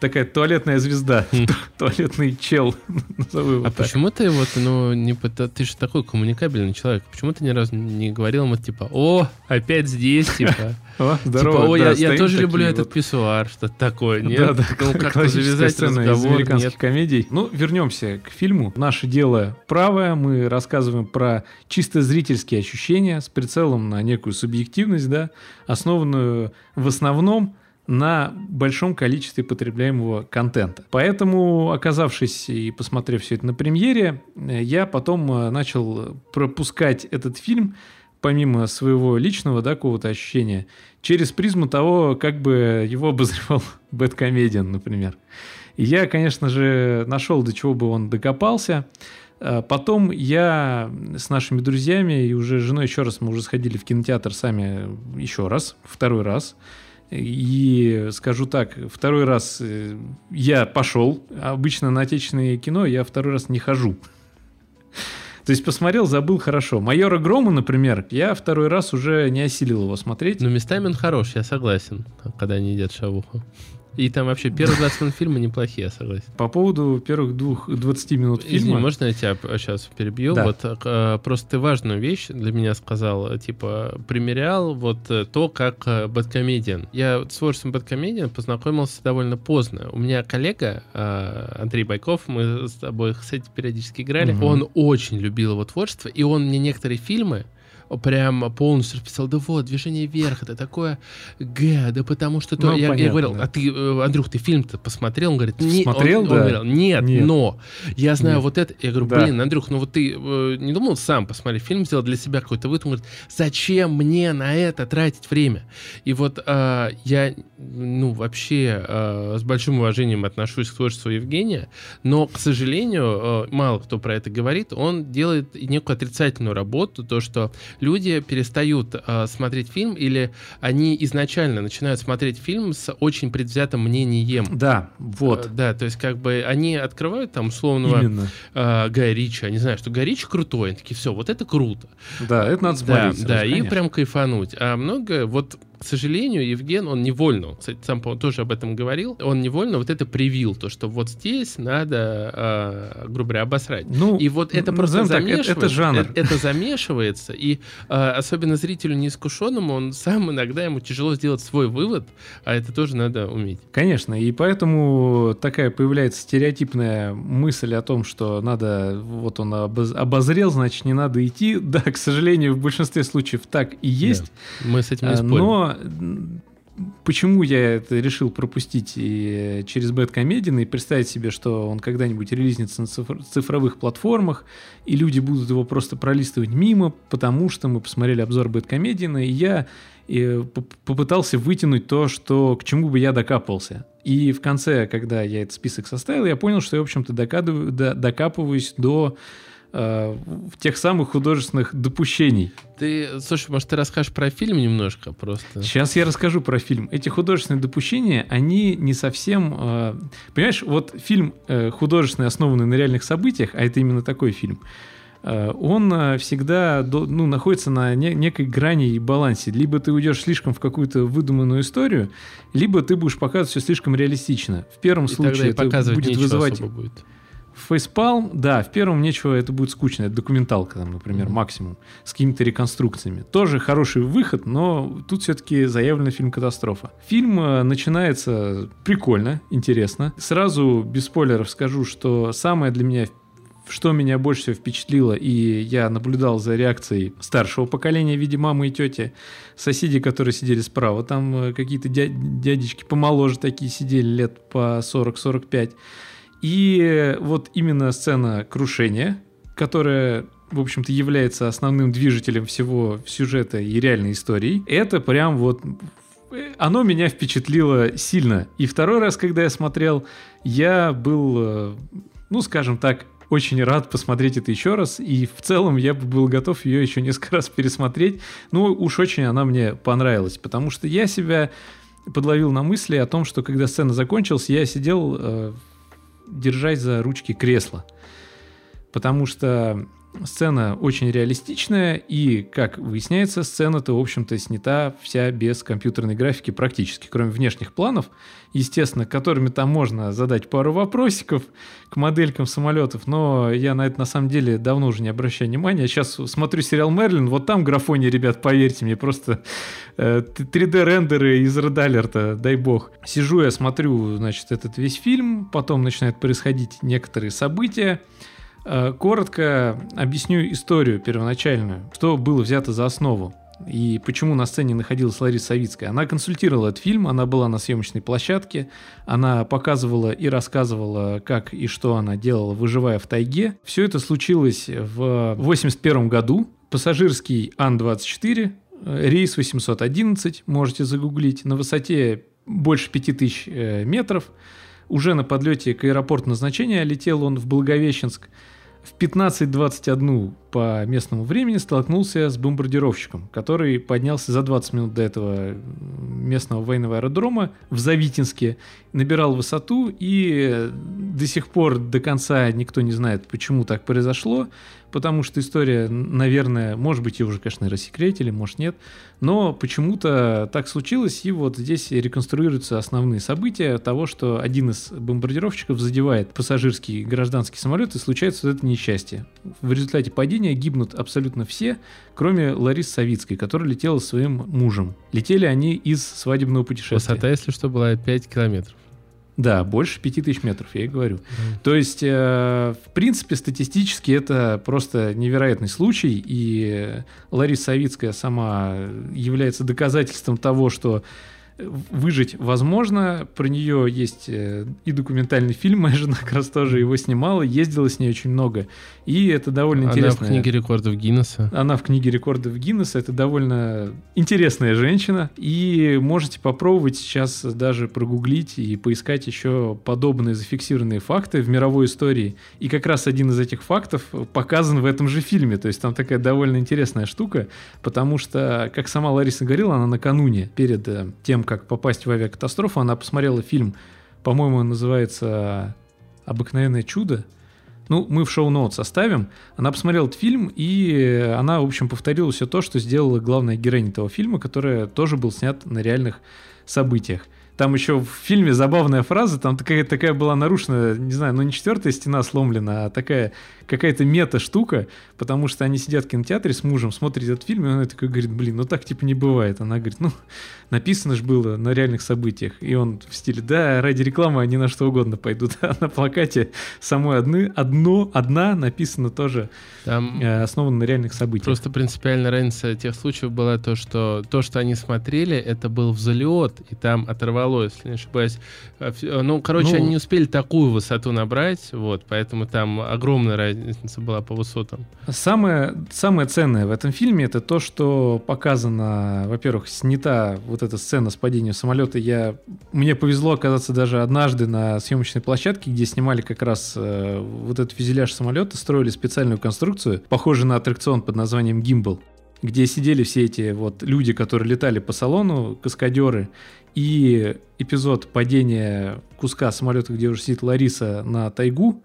такая туалетная звезда, Хм. ту- туалетный чел, назову его А так. почему ты вот, ну, не ты же такой коммуникабельный человек, почему ты ни разу не говорил ему, типа, о, опять здесь, типа, О, типа, здорово, о, да, я, я тоже люблю этот вот. писсуар, что-то такое, нет? Да, да, ну, как-то классическая завязать сцена из разговор, американских нет? комедий. Ну, вернемся к фильму. Наше дело правое. Мы рассказываем про чисто зрительские ощущения с прицелом на некую субъективность, да, основанную в основном на большом количестве потребляемого контента. Поэтому, оказавшись и посмотрев все это на премьере, э, я потом э, начал пропускать этот фильм помимо своего личного, да, какого-то ощущения, через призму того, как бы его обозревал Бэткомедиан, например. И я, конечно же, нашел, до чего бы он докопался. А Потом я с нашими друзьями и уже женой еще раз, мы уже сходили в кинотеатр сами еще раз, второй раз. И скажу так, второй раз э, я пошел. Обычно на отечественное кино я второй раз не хожу. То есть посмотрел, забыл хорошо. Майора Грома, например, я второй раз уже не осилил его смотреть. Ну, местами он хорош, я согласен, когда они едят шавуху. И там вообще первые 20 минут фильма неплохие, я согласен. По поводу первых двух 20 минут фильма. Извини, можно я тебя сейчас перебью? Да. Вот э, просто ты важную вещь для меня сказал, э, типа, примерял вот э, то, как Бэткомедиан. Я с творчеством Бэткомедиан познакомился довольно поздно. У меня коллега э, Андрей Байков, мы с тобой, кстати, периодически играли, Мгм. он очень любил его творчество, и он мне некоторые фильмы прям полностью расписал, да вот, движение вверх, это такое Г, да потому что то. Ну, я, я говорил, да. а ты, э, Андрюх, ты фильм-то посмотрел? Он говорит, не, Смотрел, он, да. он говорил, нет, Нет. но я знаю Нет. вот это. Я говорю, Да. блин, Андрюх, ну вот ты э, не думал сам посмотреть фильм, сделать для себя какой-то вывод? Он говорит, зачем мне на это тратить время? И вот э, я, ну, вообще э, с большим уважением отношусь к творчеству Евгения, но, к сожалению, э, мало кто про это говорит, он делает некую отрицательную работу, то, что люди перестают э, смотреть фильм или они изначально начинают смотреть фильм с очень предвзятым мнением. Да, вот. Э, Да, то есть как бы они открывают там условного Именно. э, Гая Ричи, они знают, что Гай Ричи крутой, они такие, все, вот это круто. Да, это надо Да, смотреть. да, сразу, и прям кайфануть. А много, вот к сожалению, Евген, он невольно, кстати, сам, по тоже об этом говорил, он невольно вот это привил, то, что вот здесь надо, э, грубо говоря, обосрать. Ну, и вот это просто так, замешивается. Это, это жанр. Это, это замешивается, и э, особенно зрителю неискушенному, он сам иногда ему тяжело сделать свой вывод, а это тоже надо уметь. Конечно, и поэтому такая появляется стереотипная мысль о том, что надо, вот он обозрел, значит, не надо идти. Да, к сожалению, в большинстве случаев так и есть. Да, мы с этим не спорим. Но почему я это решил пропустить и через Бэткомедиан и представить себе, что он когда-нибудь релизнется на цифровых платформах, и люди будут его просто пролистывать мимо, потому что мы посмотрели обзор Бэткомедиана, и я и попытался вытянуть то, что, к чему бы я докапывался. И в конце, когда я этот список составил, я понял, что я, в общем-то, докапываюсь до э, тех самых художественных допущений. Ты, слушай, может, ты расскажешь про фильм немножко просто? Сейчас я расскажу про фильм. Эти художественные допущения, они не совсем... Э, понимаешь, вот фильм э, художественный, основанный на реальных событиях, а это именно такой фильм, э, он э, всегда ну, находится на не, некой грани и балансе. Либо ты уйдешь слишком в какую-то выдуманную историю, либо ты будешь показывать все слишком реалистично. В первом и случае это будет вызывать... Будет. Фейспалм, да, в первом нечего, это будет скучно, это документалка, там, например, mm-hmm. максимум, с какими-то реконструкциями. Тоже хороший выход, но тут все-таки заявлен фильм «Катастрофа». Фильм э, начинается прикольно, интересно. Сразу, без спойлеров, скажу, что самое для меня что меня больше всего впечатлило, и я наблюдал за реакцией старшего поколения в виде мамы и тети, соседи, которые сидели справа, там э, какие-то дядечки помоложе такие сидели, лет по 40-45, и вот именно сцена крушения, которая в общем-то, является основным движителем всего сюжета и реальной истории. Это прям вот... Оно меня впечатлило сильно. И второй раз, когда я смотрел, я был, э, ну, скажем так, очень рад посмотреть это еще раз. И в целом я бы был готов ее еще несколько раз пересмотреть. Ну, уж очень она мне понравилась. Потому что я себя подловил на мысли о том, что когда сцена закончилась, я сидел э, держась за ручки кресла. Потому что сцена очень реалистичная, и, как выясняется, сцена-то, в общем-то, снята вся без компьютерной графики практически, кроме внешних планов, естественно, которыми там можно задать пару вопросиков к моделькам самолетов, но я на это, на самом деле, давно уже не обращаю внимания. Сейчас смотрю сериал «Мерлин», вот там графония, ребят, поверьте мне, просто э, 3D-рендеры из Red дай бог. Сижу я, смотрю, значит, этот весь фильм, потом начинают происходить некоторые события, Э, коротко объясню историю первоначальную, что было взято за основу и почему на сцене находилась Лариса Савицкая. Она консультировала этот фильм, она была на съемочной площадке, она показывала и рассказывала, как и что она делала, выживая в тайге. Все это случилось в 1981 году. Пассажирский Ан-24, э, рейс 811, можете загуглить, на высоте больше 5000 э, метров. Уже на подлете к аэропорту назначения летел он в Благовещенск – в 15.21 по местному времени столкнулся с бомбардировщиком, который поднялся за 20 минут до этого местного военного аэродрома в Завитинске, набирал высоту, и до сих пор до конца никто не знает, почему так произошло потому что история, наверное, может быть, ее уже, конечно, рассекретили, может, нет, но почему-то так случилось, и вот здесь реконструируются основные события того, что один из бомбардировщиков задевает пассажирский гражданский самолет, и случается вот это несчастье. В результате падения гибнут абсолютно все, кроме Ларисы Савицкой, которая летела с своим мужем. Летели они из свадебного путешествия. Высота, если что, была 5 километров. Да, больше 5000 метров, я и говорю. Mm. То есть, э, в принципе, статистически это просто невероятный случай, и Лариса Савицкая сама является доказательством того, что выжить возможно. Про нее есть э, и документальный фильм, моя жена как раз тоже его снимала, ездила с ней очень много. И это довольно интересно. Она в книге рекордов Гиннесса. Она в книге рекордов Гиннесса. Это довольно интересная женщина. И можете попробовать сейчас даже прогуглить и поискать еще подобные зафиксированные факты в мировой истории. И как раз один из этих фактов показан в этом же фильме. То есть там такая довольно интересная штука, потому что, как сама Лариса говорила, она накануне, перед э, как попасть в авиакатастрофу, она посмотрела фильм, по-моему, называется «Обыкновенное чудо», Ну, мы в шоу-ноут составим. Она посмотрела этот фильм, и она, в общем, повторила все то, что сделала главная героиня этого фильма, которая тоже был снят на реальных событиях. Там еще в фильме забавная фраза, там такая, такая была нарушена, не знаю, ну не четвертая стена сломлена, а такая какая-то мета-штука, потому что они сидят в кинотеатре с мужем, смотрят этот фильм, и он такой говорит, блин, ну так типа не бывает. Она говорит, ну, написано же было на реальных событиях. И он в стиле, да, ради рекламы они на что угодно пойдут. А на плакате самой одны, одно, одна написано тоже Там э, основано на реальных событиях. Просто принципиальная разница тех случаев была то, что то, что они смотрели, это был взлет, и там оторвалось, если не ошибаюсь. Э, ну, короче, ну, они не успели такую высоту набрать, вот, поэтому там огромная разница разница была по высотам. Самое, самое ценное в этом фильме это то, что показано, во-первых, снята вот эта сцена с падением самолета. Я, мне повезло оказаться даже однажды на съемочной площадке, где снимали как раз э, вот этот фюзеляж самолета, строили специальную конструкцию, похожую на аттракцион под названием Гимбл где сидели все эти вот люди, которые летали по салону, каскадеры, и эпизод падения куска самолета, где уже сидит Лариса на тайгу,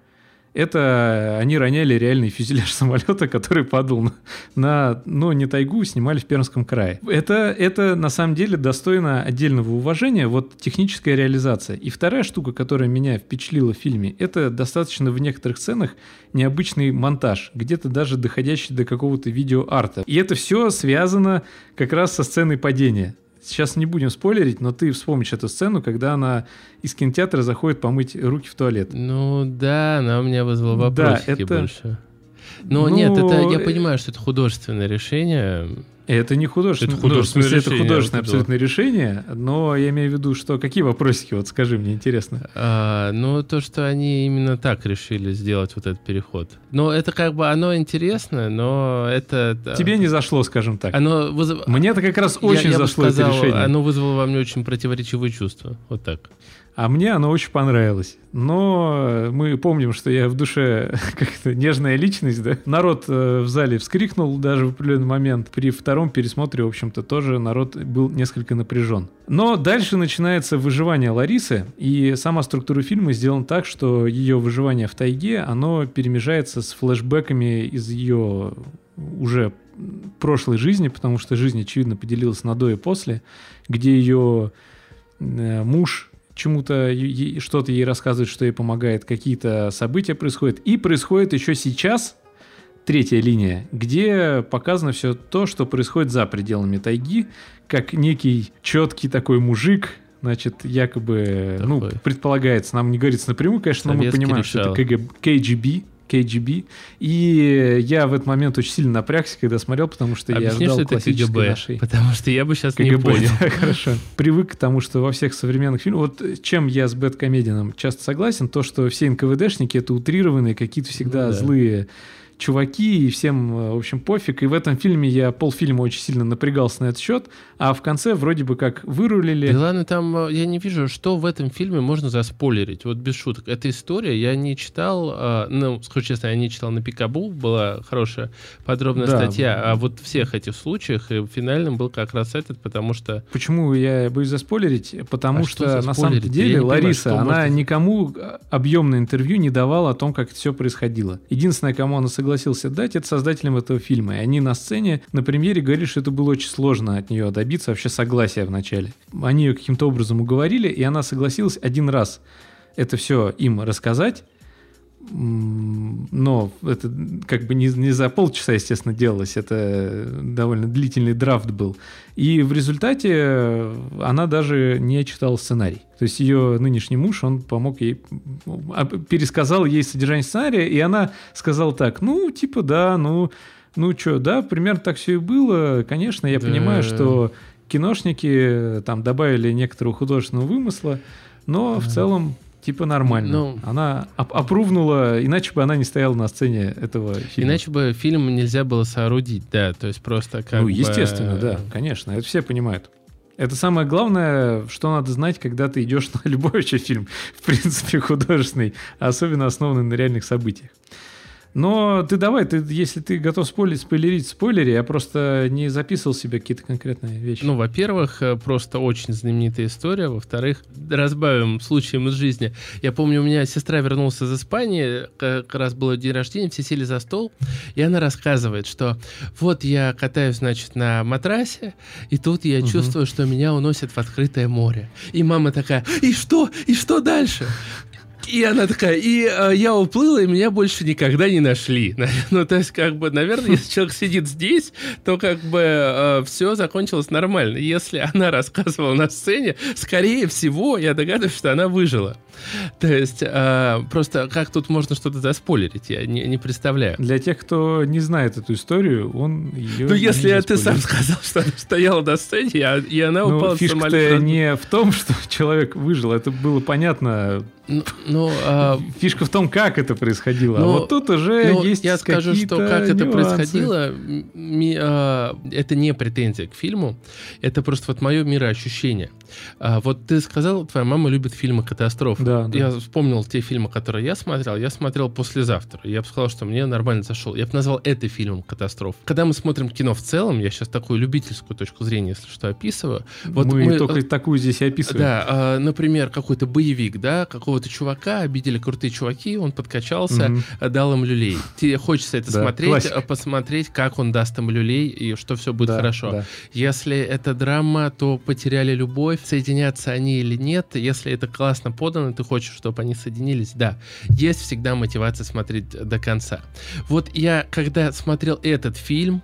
это они роняли реальный фюзеляж самолета, который падал на, на ну, не тайгу, снимали в Пермском крае. Это, это на самом деле достойно отдельного уважения, вот техническая реализация. И вторая штука, которая меня впечатлила в фильме, это достаточно в некоторых сценах необычный монтаж, где-то даже доходящий до какого-то видеоарта. И это все связано как раз со сценой падения. Сейчас не будем спойлерить, но ты вспомнишь эту сцену, когда она из кинотеатра заходит помыть руки в туалет. Ну да, она у меня вызвала вопросики да, это... больше. Но ну, нет, это я понимаю, что это художественное решение. Это не художественное, это художественное, ну, в смысле, решение, это художественное абсолютно решение, но я имею в виду, что какие вопросики, вот скажи мне, интересно. А, ну, то, что они именно так решили сделать вот этот переход. Но это как бы, оно интересно, но это... Тебе не зашло, скажем так. Оно вызов... Мне это как раз очень я, я зашло сказал, это решение. Оно вызвало во мне очень противоречивые чувства, вот так. А мне оно очень понравилось. Но мы помним, что я в душе как-то нежная личность, да. Народ э, в зале вскрикнул даже в определенный момент. При втором пересмотре, в общем-то, тоже народ был несколько напряжен. Но дальше начинается выживание Ларисы, и сама структура фильма сделана так, что ее выживание в тайге, оно перемежается с флешбеками из ее уже прошлой жизни, потому что жизнь, очевидно, поделилась на до и после, где ее э, муж чему-то, что-то ей рассказывает, что ей помогает, какие-то события происходят. И происходит еще сейчас третья линия, где показано все то, что происходит за пределами тайги, как некий четкий такой мужик, значит, якобы, такой. ну, предполагается, нам не говорится напрямую, конечно, Советский но мы понимаем, решал. что это КГ, КГБ, KGB. И я в этот момент очень сильно напрягся, когда смотрел, потому что Объясни, я ждал что классической КГБ, нашей... Потому что я бы сейчас КГБ, не понял. Да, хорошо. Привык к тому, что во всех современных фильмах... Вот чем я с Бэткомедианом часто согласен, то, что все НКВДшники — это утрированные, какие-то всегда ну, да. злые чуваки, и всем, э, в общем, пофиг. И в этом фильме я полфильма очень сильно напрягался на этот счет, а в конце вроде бы как вырулили. Да ладно, там э, я не вижу, что в этом фильме можно заспойлерить. Вот без шуток. Эта история я не читал, э, ну, скажу честно, я не читал на Пикабу, была хорошая подробная да. статья, а вот всех этих случаях и финальным был как раз этот, потому что... Почему я боюсь заспойлерить? Потому а что, что на самом деле Лариса, понимаю, она может... никому объемное интервью не давала о том, как это все происходило. Единственное, кому она согласилась согласился дать, это создателям этого фильма. И они на сцене, на премьере говорили, что это было очень сложно от нее добиться вообще согласия вначале. Они ее каким-то образом уговорили, и она согласилась один раз это все им рассказать, но это как бы не, не за полчаса, естественно, делалось, это довольно длительный драфт был. И в результате она даже не читала сценарий. То есть ее нынешний муж, он помог ей, пересказал ей содержание сценария, и она сказала так, ну, типа, да, ну, ну что, да, примерно так все и было. Конечно, я да. понимаю, что киношники там добавили некоторого художественного вымысла, но да. в целом типа нормально. Ну, она оп опрувнула, иначе бы она не стояла на сцене этого фильма. Иначе бы фильм нельзя было соорудить, да, то есть просто как Ну, естественно, бы... да, конечно, это все понимают. Это самое главное, что надо знать, когда ты идешь на любой вообще фильм, в принципе, художественный, особенно основанный на реальных событиях. Но ты давай, ты, если ты готов спойлерить, спойлерить в спойлере, я просто не записывал себе какие-то конкретные вещи. Ну, во-первых, э, просто очень знаменитая история. Во-вторых, разбавим случаем из жизни. Я помню, у меня сестра вернулась из Испании, как раз было день рождения, все сели за стол, и она рассказывает, что вот я катаюсь, значит, на матрасе, и тут я угу. чувствую, что меня уносят в открытое море. И мама такая, и что? И что дальше? И она такая, и э, я уплыла, и меня больше никогда не нашли. Ну, то есть, как бы, наверное, если человек сидит здесь, то как бы э, все закончилось нормально. Если она рассказывала на сцене, скорее всего, я догадываюсь, что она выжила. То есть, э, просто как тут можно что-то заспойлерить, я не, не представляю. Для тех, кто не знает эту историю, он ее Ну, если ты сам сказал, что она стояла на сцене, и она ну, упала в самолет. не в том, что человек выжил, это было понятно ну, ну а... Фишка в том, как это происходило. Ну, а вот тут уже ну, есть Я скажу, что как нюансы. это происходило, ми, а, это не претензия к фильму, это просто вот мое мироощущение. А, вот ты сказал, твоя мама любит фильмы катастроф. Да, да. Я вспомнил те фильмы, которые я смотрел. Я смотрел послезавтра. Я бы сказал, что мне нормально зашел. Я бы назвал это фильмом катастроф. Когда мы смотрим кино в целом, я сейчас такую любительскую точку зрения, если что, описываю. Вот мы, мы только такую здесь и описываем. Да, а, например, какой-то боевик, да, какого-то чувака обидели крутые чуваки, он подкачался, угу. дал им люлей. Тебе хочется это да, смотреть, классика. посмотреть, как он даст им люлей и что все будет да, хорошо. Да. Если это драма, то потеряли любовь, соединятся они или нет. Если это классно подано, ты хочешь, чтобы они соединились, да. Есть всегда мотивация смотреть до конца. Вот я, когда смотрел этот фильм,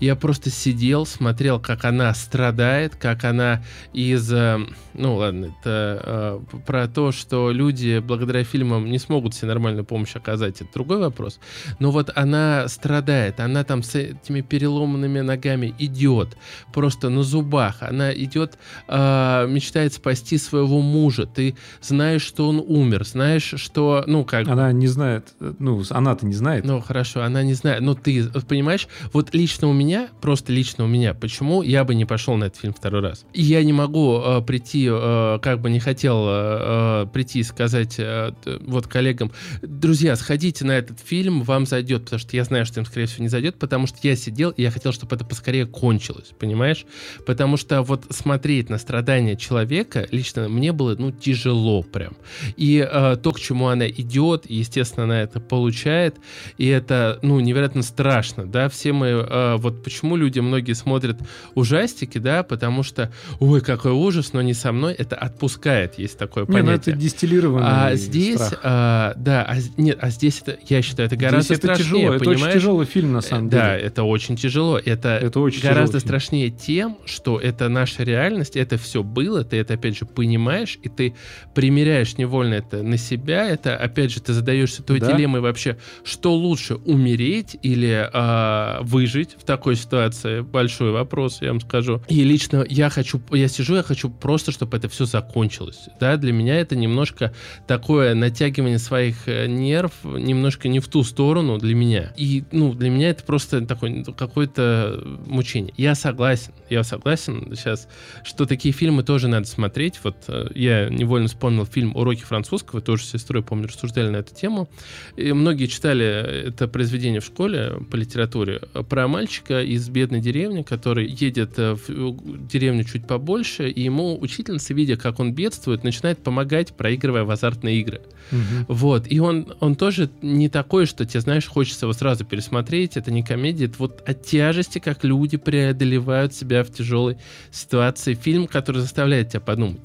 я просто сидел, смотрел, как она страдает, как она из... Э, ну ладно, это э, про то, что люди благодаря фильмам не смогут себе нормальную помощь оказать, это другой вопрос. Но вот она страдает, она там с этими переломанными ногами идет, просто на зубах. Она идет, э, мечтает спасти своего мужа. Ты знаешь, что он умер, знаешь, что... Ну, как... Она не знает, ну, она-то не знает. Ну, хорошо, она не знает. Но ты, понимаешь, вот лично у меня меня, просто лично у меня, почему я бы не пошел на этот фильм второй раз. И я не могу э, прийти, э, как бы не хотел э, э прийти и сказать э, вот коллегам, друзья, сходите на этот фильм, вам зайдет, потому что я знаю, что им, скорее всего, не зайдет, потому что я сидел, и я хотел, чтобы это поскорее кончилось, понимаешь? Потому что вот смотреть на страдания человека лично мне было, ну, тяжело прям. И э, то, к чему она идет, естественно, она это получает, и это, ну, невероятно страшно, да, все мы э, вот почему люди многие смотрят ужастики, да, потому что, ой, какой ужас, но не со мной, это отпускает, есть такое понятие. Не, ну это дистиллированный А здесь, страх. А, да, а, нет, а здесь это, я считаю, это гораздо здесь это страшнее, тяжело, понимаешь? Это очень тяжелый фильм, на самом деле. Да, это очень тяжело. Это, это очень гораздо страшнее тем, что это наша реальность, это все было, ты это, опять же, понимаешь, и ты примеряешь невольно это на себя, это, опять же, ты задаешься той да? дилеммой вообще, что лучше, умереть или э, выжить в такой такой ситуации большой вопрос, я вам скажу. И лично я хочу, я сижу, я хочу просто, чтобы это все закончилось. Да, для меня это немножко такое натягивание своих э, нерв, немножко не в ту сторону для меня. И, ну, для меня это просто такое какое-то мучение. Я согласен, я согласен сейчас, что такие фильмы тоже надо смотреть. Вот э, я невольно вспомнил фильм «Уроки французского», тоже с сестрой, помню, рассуждали на эту тему. И многие читали это произведение в школе по литературе про мальчика, из бедной деревни, который едет э, в деревню чуть побольше, и ему учительница, видя, как он бедствует, начинает помогать, проигрывая в азартные игры. Угу. Вот. И он, он тоже не такой, что тебе, знаешь, хочется его сразу пересмотреть. Это не комедия, это вот о тяжести, как люди преодолевают себя в тяжелой ситуации. Фильм, который заставляет тебя подумать.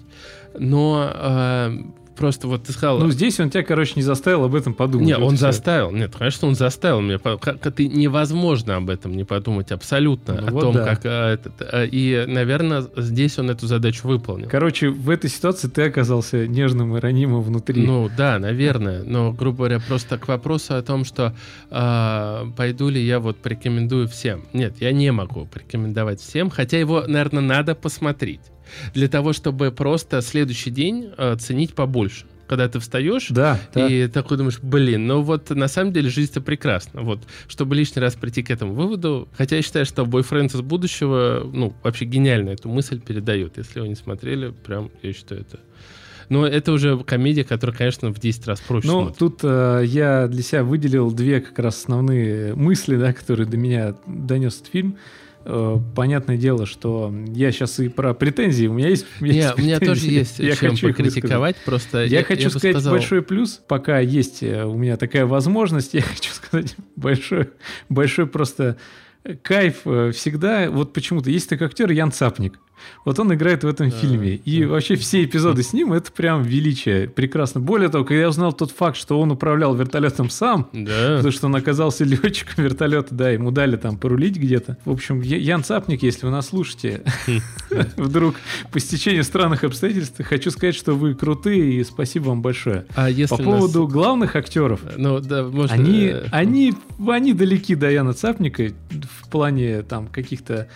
Но э, просто вот ты сказал... Ну, здесь он тебя, короче, не заставил об этом подумать. Нет, он заставил. Нет, конечно, он заставил меня. Как, ты невозможно об этом не подумать абсолютно. Ну, о вот том, да. как... А, этот, а, и, наверное, здесь он эту задачу выполнил. Короче, в этой ситуации ты оказался нежным и ранимым внутри. Ну, да, наверное. Но, грубо говоря, просто к вопросу о том, что э, пойду ли я вот порекомендую всем. Нет, я не могу порекомендовать всем, хотя его, наверное, надо посмотреть для того, чтобы просто следующий день э, ценить побольше когда ты встаешь да, и да. такой думаешь, блин, ну вот на самом деле жизнь-то прекрасна. Вот, чтобы лишний раз прийти к этому выводу, хотя я считаю, что бойфренд из будущего, ну, вообще гениально эту мысль передает. Если вы не смотрели, прям, я считаю, это Но это уже комедия, которая, конечно, в 10 раз проще. Ну, тут э, я для себя выделил две как раз основные мысли, да, которые до меня донес этот фильм. Э, понятное дело, что я сейчас и про претензии, у меня есть, у меня Не, есть у меня тоже есть Я чем хочу их покритиковать, просто Я, хочу бы сказать сказал- большой плюс, пока есть э, у меня такая возможность, я хочу сказать большой, большой просто кайф э, всегда. Вот почему-то есть такой актер Ян Цапник. Вот он играет в этом Да, фильме. И да. вообще все эпизоды с ним это прям величие. Прекрасно. Более того, когда я узнал тот факт, что он управлял вертолетом сам, Да. потому что он оказался летчиком вертолета, да, ему дали там порулить где-то. В общем, Ян Цапник, если вы нас слушаете, вдруг по стечению странных обстоятельств, хочу сказать, что вы крутые и спасибо вам большое. А если По поводу главных актеров, Ну, да, может... они, э, они, они далеки до Яна Цапника в плане там каких-то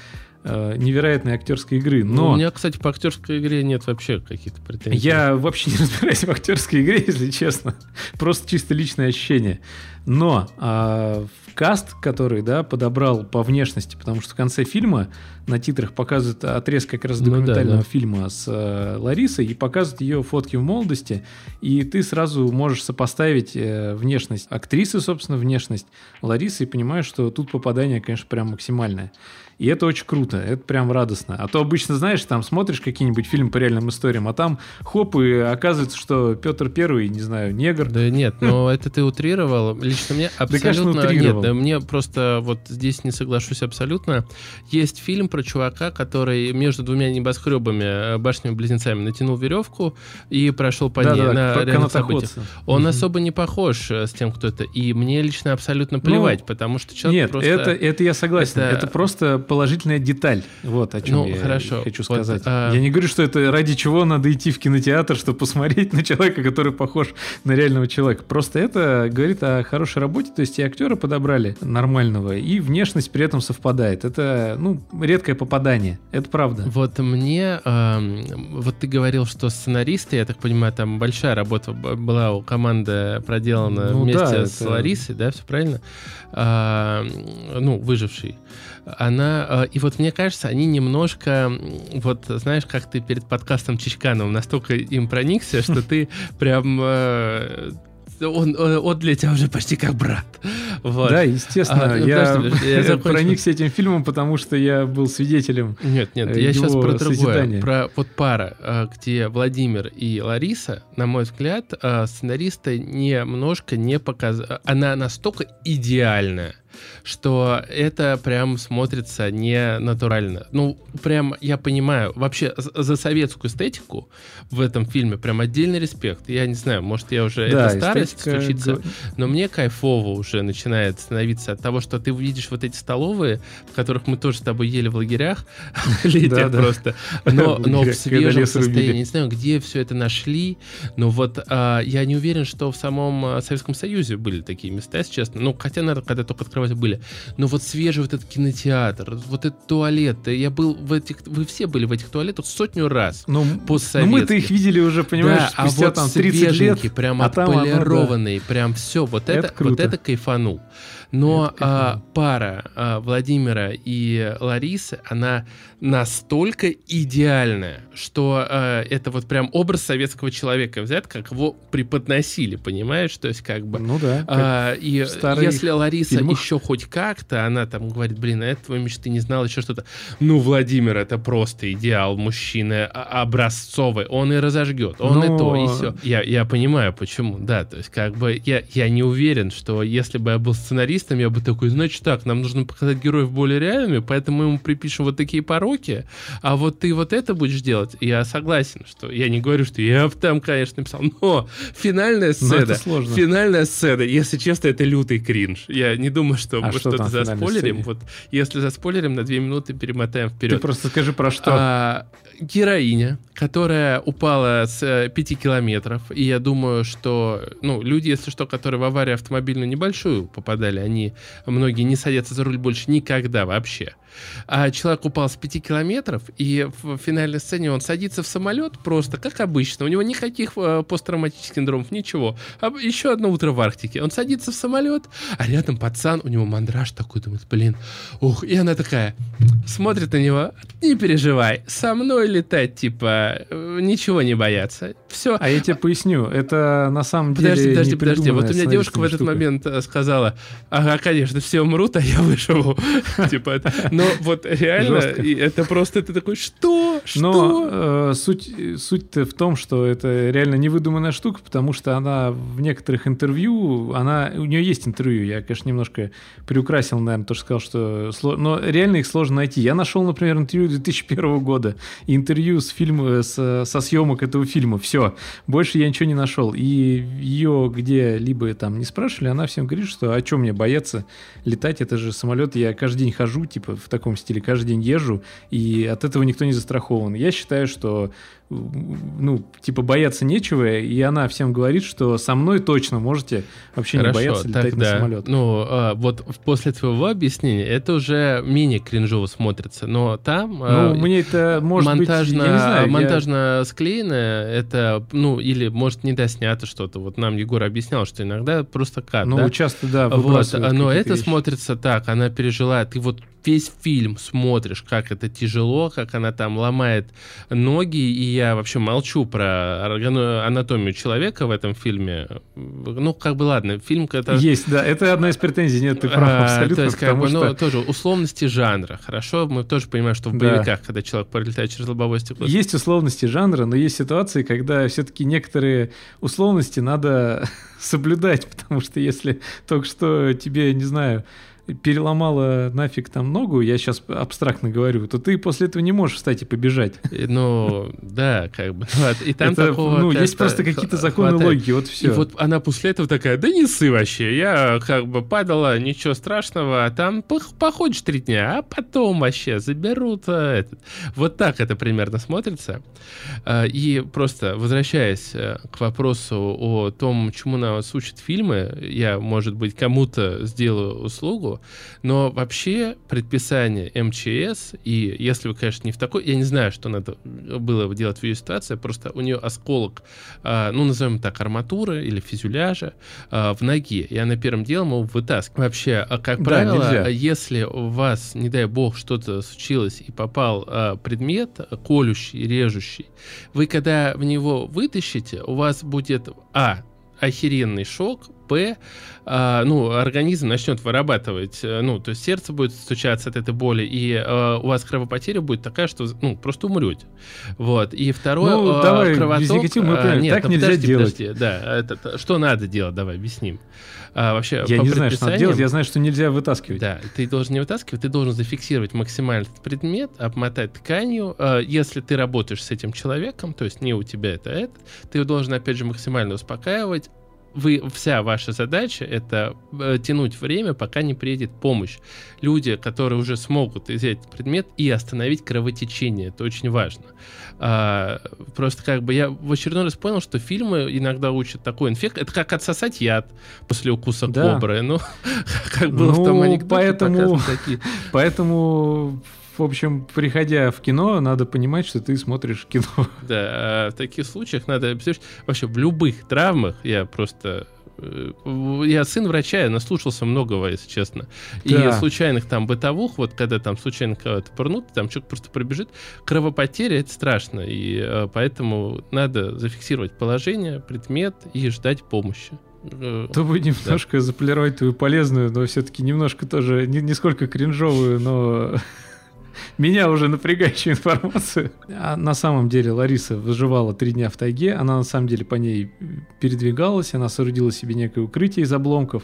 э, невероятной актерской игры. ну, Но У меня, кстати, по актерской игре нет вообще каких-то претензий. я вообще не разбираюсь в актерской игре, если честно. Просто чисто личное ощущение. Но а, в каст, который да, подобрал по внешности, потому что в конце фильма на титрах показывают отрезок как раз Ну да, документального да. фильма с э, Ларисой и показывают ее фотки в молодости, и ты сразу можешь сопоставить э, внешность актрисы, собственно, внешность Ларисы, и понимаешь, что тут попадание, конечно, прям максимальное. И это очень круто, это прям радостно. А то обычно, знаешь, там смотришь какие-нибудь фильмы по реальным историям, а там хоп, и оказывается, что Петр Первый, не знаю, негр. Да нет, но это ты утрировал. Лично мне абсолютно... Нет, да мне просто вот здесь не соглашусь абсолютно. Есть фильм про чувака, который между двумя небоскребами, э, башнями-близнецами натянул веревку и прошел по ней на реальных событиях. Он особо не похож э, с тем, кто это. И мне лично абсолютно плевать, потому что человек Нет, просто... это, это я согласен. Это... просто положительная деталь. Вот о чем Ну, я хорошо. хочу Вот, сказать. а- Я не говорю, что это ради чего надо идти в кинотеатр, чтобы посмотреть на человека, который похож на реального человека. Просто это говорит о хорошей работе. То есть и актера подобрали нормального, и внешность при этом совпадает. Это, ну, редкое попадание. Это правда. Вот мне, эм, вот ты говорил, что сценаристы, я так понимаю, там большая работа была у команды проделана Ну вместе да, с это- Ларисой, да, все правильно? А, ну, выживший. Она, э, и вот мне кажется, они немножко, вот знаешь, как ты перед подкастом Чичкановым настолько им проникся, что ты прям э, он, он, он для тебя уже почти как брат. Вот. Да, естественно. А, ну, я подожди, я закончу. проникся этим фильмом, потому что я был свидетелем. Нет, нет, э, я сейчас про другое. созидания. Про вот пара, э, где Владимир и Лариса, на мой взгляд, э, сценаристы немножко не показали. Она настолько идеальная, что это прям смотрится не натурально. Ну, прям я понимаю, вообще за советскую эстетику в этом фильме прям отдельный респект. Я не знаю, может, я уже Да, это старость случится, но мне кайфово уже начинает становиться от того, что ты увидишь вот эти столовые, в которых мы тоже с тобой ели в лагерях, да. просто, но, В свежем состоянии. Не знаю, где все это нашли, но вот а, я не уверен, что в самом а, Советском Союзе были такие места, если честно. Ну, хотя, наверное, когда только открывать были. Но вот свежий вот этот кинотеатр, вот этот туалет, я был в этих, вы все были в этих туалетах сотню раз. Ну, ну, Постсоветских. мы-то их видели уже, понимаешь, да, спустя а вот там 30 свеженький, лет. прям а там оно, да. прям все. Вот Это это, круто. вот это кайфанул. Но Это кайфанул. а, пара а, Владимира и Ларисы, она настолько идеальная, что а, это вот прям образ советского человека взят, как его преподносили, понимаешь? То есть как бы... Ну да. А, и если Лариса фильмах. еще хоть как-то, она там говорит, блин, а этого мечты не знала, еще что-то. Ну, Владимир, это просто идеал мужчины а- образцовый. Он и разожгет, он и то, и Но- все. Я, я понимаю, почему, да. То есть, как бы, я, я не уверен, что если бы я был сценаристом, я бы такой, значит так, нам нужно показать героев более реальными, поэтому мы ему припишем вот такие пороки, а вот ты вот это будешь делать. Я согласен, что я не говорю, что я там, конечно, написал, но финальная Но сцена, это сложно. Финальная сцена, если честно, это лютый кринж. Я не думаю, что А мы что что-то финальной заспойлерим. Вот если заспойлерим, на две минуты перемотаем Ты вперед. просто скажи про что. А, героиня, которая упала с э, 5 километров, и я думаю, что, ну, люди, если что, которые в аварию автомобильную небольшую попадали, они, многие не садятся за руль больше никогда вообще. А человек упал с 5 километров, и в финальной сцене он садится в самолет просто, как обычно. У него никаких э, посттравматических синдромов, ничего. А еще одно утро в Арктике. Он садится в самолет, а рядом пацан, у него мандраж такой, думает, блин, ух, и она такая смотрит на него, не переживай, со мной летать, типа, э, ничего не бояться, все. А я тебе поясню, это на самом деле Подожди, подожди, подожди, вот у меня девушка в этот штука. момент э, сказала, ага, конечно, все умрут, а я выживу, типа, но вот реально, это просто, ты такой, что, что? Но суть, суть-то в том, что это реально невыдуманная штука, потому что она в некоторых интервью, она, у нее есть интервью, я, конечно, немножко приукрасил, наверное, то, что сказал, что... Но реально их сложно найти. Я нашел, например, интервью 2001 года, интервью с фильма, с, со съемок этого фильма, все. Больше я ничего не нашел. И ее где-либо там не спрашивали, она всем говорит, что о чем мне бояться летать, это же самолет, я каждый день хожу, типа, в таком стиле, каждый день езжу, и от этого никто не застрахован. Я считаю, что ну, типа, бояться нечего, и она всем говорит, что со мной точно можете вообще Хорошо, не бояться летать тогда, на самолет. Ну, а, вот после твоего объяснения это уже мини кринжово смотрится, но там... А, ну, мне это может монтажно, быть, я не знаю. Монтажно я... склеенное, это, ну, или, может, не доснято что-то. Вот нам Егор объяснял, что иногда просто кат, Ну, да? часто, да, вот, Но это вещи. смотрится так, она пережила, ты вот весь фильм смотришь, как это тяжело, как она там ломает ноги, и я вообще молчу про анатомию человека в этом фильме. Ну, как бы ладно, фильм это... Есть, да, это одна из претензий, нет, ты прав а, абсолютно, То есть, как бы, ну, что... ну, тоже условности жанра, хорошо? Мы тоже понимаем, что в боевиках, да. когда человек пролетает через лобовое стекло... Есть условности жанра, но есть ситуации, когда все-таки некоторые условности надо соблюдать, потому что если только что тебе, не знаю, переломала нафиг там ногу, я сейчас абстрактно говорю, то ты после этого не можешь встать и побежать. Ну, да, как бы. И там это, такого... Ну, есть просто какие-то законы хватает. логики, вот все. И вот она после этого такая, да не ссы вообще, я как бы падала, ничего страшного, а там походишь три дня, а потом вообще заберут а, этот. Вот так это примерно смотрится. А, и просто возвращаясь э, к вопросу о том, чему нас учат фильмы, я, может быть, кому-то сделаю услугу, но вообще предписание МЧС, и если вы, конечно, не в такой... Я не знаю, что надо было делать в ее ситуации, просто у нее осколок, а, ну, назовем так, арматуры или фюзеляжа а, в ноге, и она первым делом его вытаскивает. Вообще, а, как да, правило, нельзя. если у вас, не дай бог, что-то случилось и попал предмет колющий, режущий, вы когда в него вытащите, у вас будет, а, охеренный шок, П, э, ну, организм начнет вырабатывать, э, ну, то есть сердце будет стучаться от этой боли, и э, у вас кровопотеря будет такая, что, ну, просто умрете. Вот. И второе, ну, э, давай, кровоток... Без мы э, нет, так ну, нельзя подожди, делать. Подожди, да, это, что надо делать, давай, объясним. А, вообще, я не знаю, что надо делать, я знаю, что нельзя вытаскивать. Да, ты должен не вытаскивать, ты должен зафиксировать максимально этот предмет, обмотать тканью. А, если ты работаешь с этим человеком, то есть не у тебя это, это, ты должен, опять же, максимально успокаивать, вы, вся ваша задача это э, тянуть время, пока не приедет помощь. Люди, которые уже смогут взять предмет и остановить кровотечение, это очень важно. А, просто как бы я в очередной раз понял, что фильмы иногда учат такой инфект. Это как отсосать яд после укуса да. кобры. Ну, как было ну, в том анекдоте. Поэтому, поэтому в общем, приходя в кино, надо понимать, что ты смотришь кино. Да, а в таких случаях надо... Вообще, в любых травмах я просто э, я сын врача, я наслушался многого, если честно. Да. И случайных там бытовух, вот когда там случайно кого-то пырнут, там человек просто пробежит, кровопотеря — это страшно, и э, поэтому надо зафиксировать положение, предмет и ждать помощи. Э, То бы немножко да. заполировать твою полезную, но все-таки немножко тоже, не, не сколько кринжовую, но меня уже напрягающую информацию. А на самом деле Лариса выживала три дня в тайге, она на самом деле по ней передвигалась, она соорудила себе некое укрытие из обломков,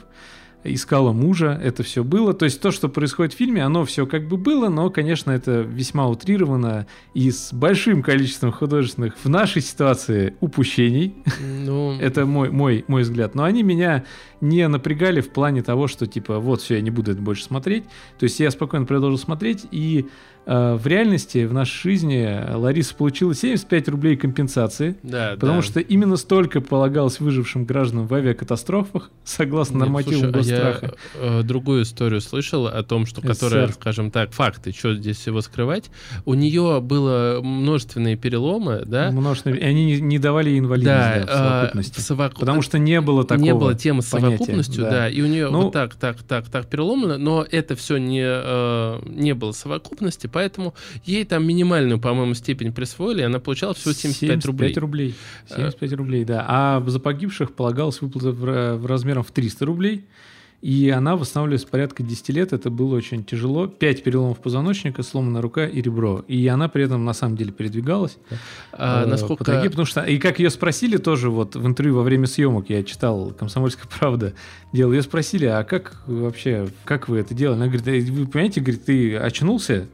искала мужа, это все было. То есть то, что происходит в фильме, оно все как бы было, но, конечно, это весьма утрировано и с большим количеством художественных в нашей ситуации упущений. Ну... это мой, мой, мой взгляд. Но они меня не напрягали в плане того, что типа вот все, я не буду это больше смотреть. То есть я спокойно продолжил смотреть и в реальности, в нашей жизни Лариса получила 75 рублей компенсации, Да, потому да. что именно столько полагалось выжившим гражданам в авиакатастрофах, согласно Нет, нормативам слушай, госстраха. Я э, другую историю слышал о том, что которая, СССР. скажем так, факты, что здесь всего скрывать. У нее было множественные переломы, да? Множественные- и они не, не давали ей инвалидность да, в а, совокупности. в совоку- Потому что не было такого не было темы с понятия, совокупностью, да. да. и у нее Ну- вот так, так, так, так переломано, но это все не, э, не было совокупности, поэтому ей там минимальную, по-моему, степень присвоили, она получала всего 75, рублей. рублей. Э. 75 рублей, да. А за погибших полагалась выплата в, в размером в 300 рублей. И она восстанавливалась порядка 10 лет. Это было очень тяжело. 5 переломов позвоночника, сломанная рука и ребро. И она при этом на самом деле передвигалась. А, э, насколько... по тайге, потому что и как ее спросили тоже вот в интервью во время съемок я читал «Комсомольская правда» делал, ее спросили, а как вообще, как вы это делали? Она говорит, «Э, вы понимаете, говорит, ты очнулся,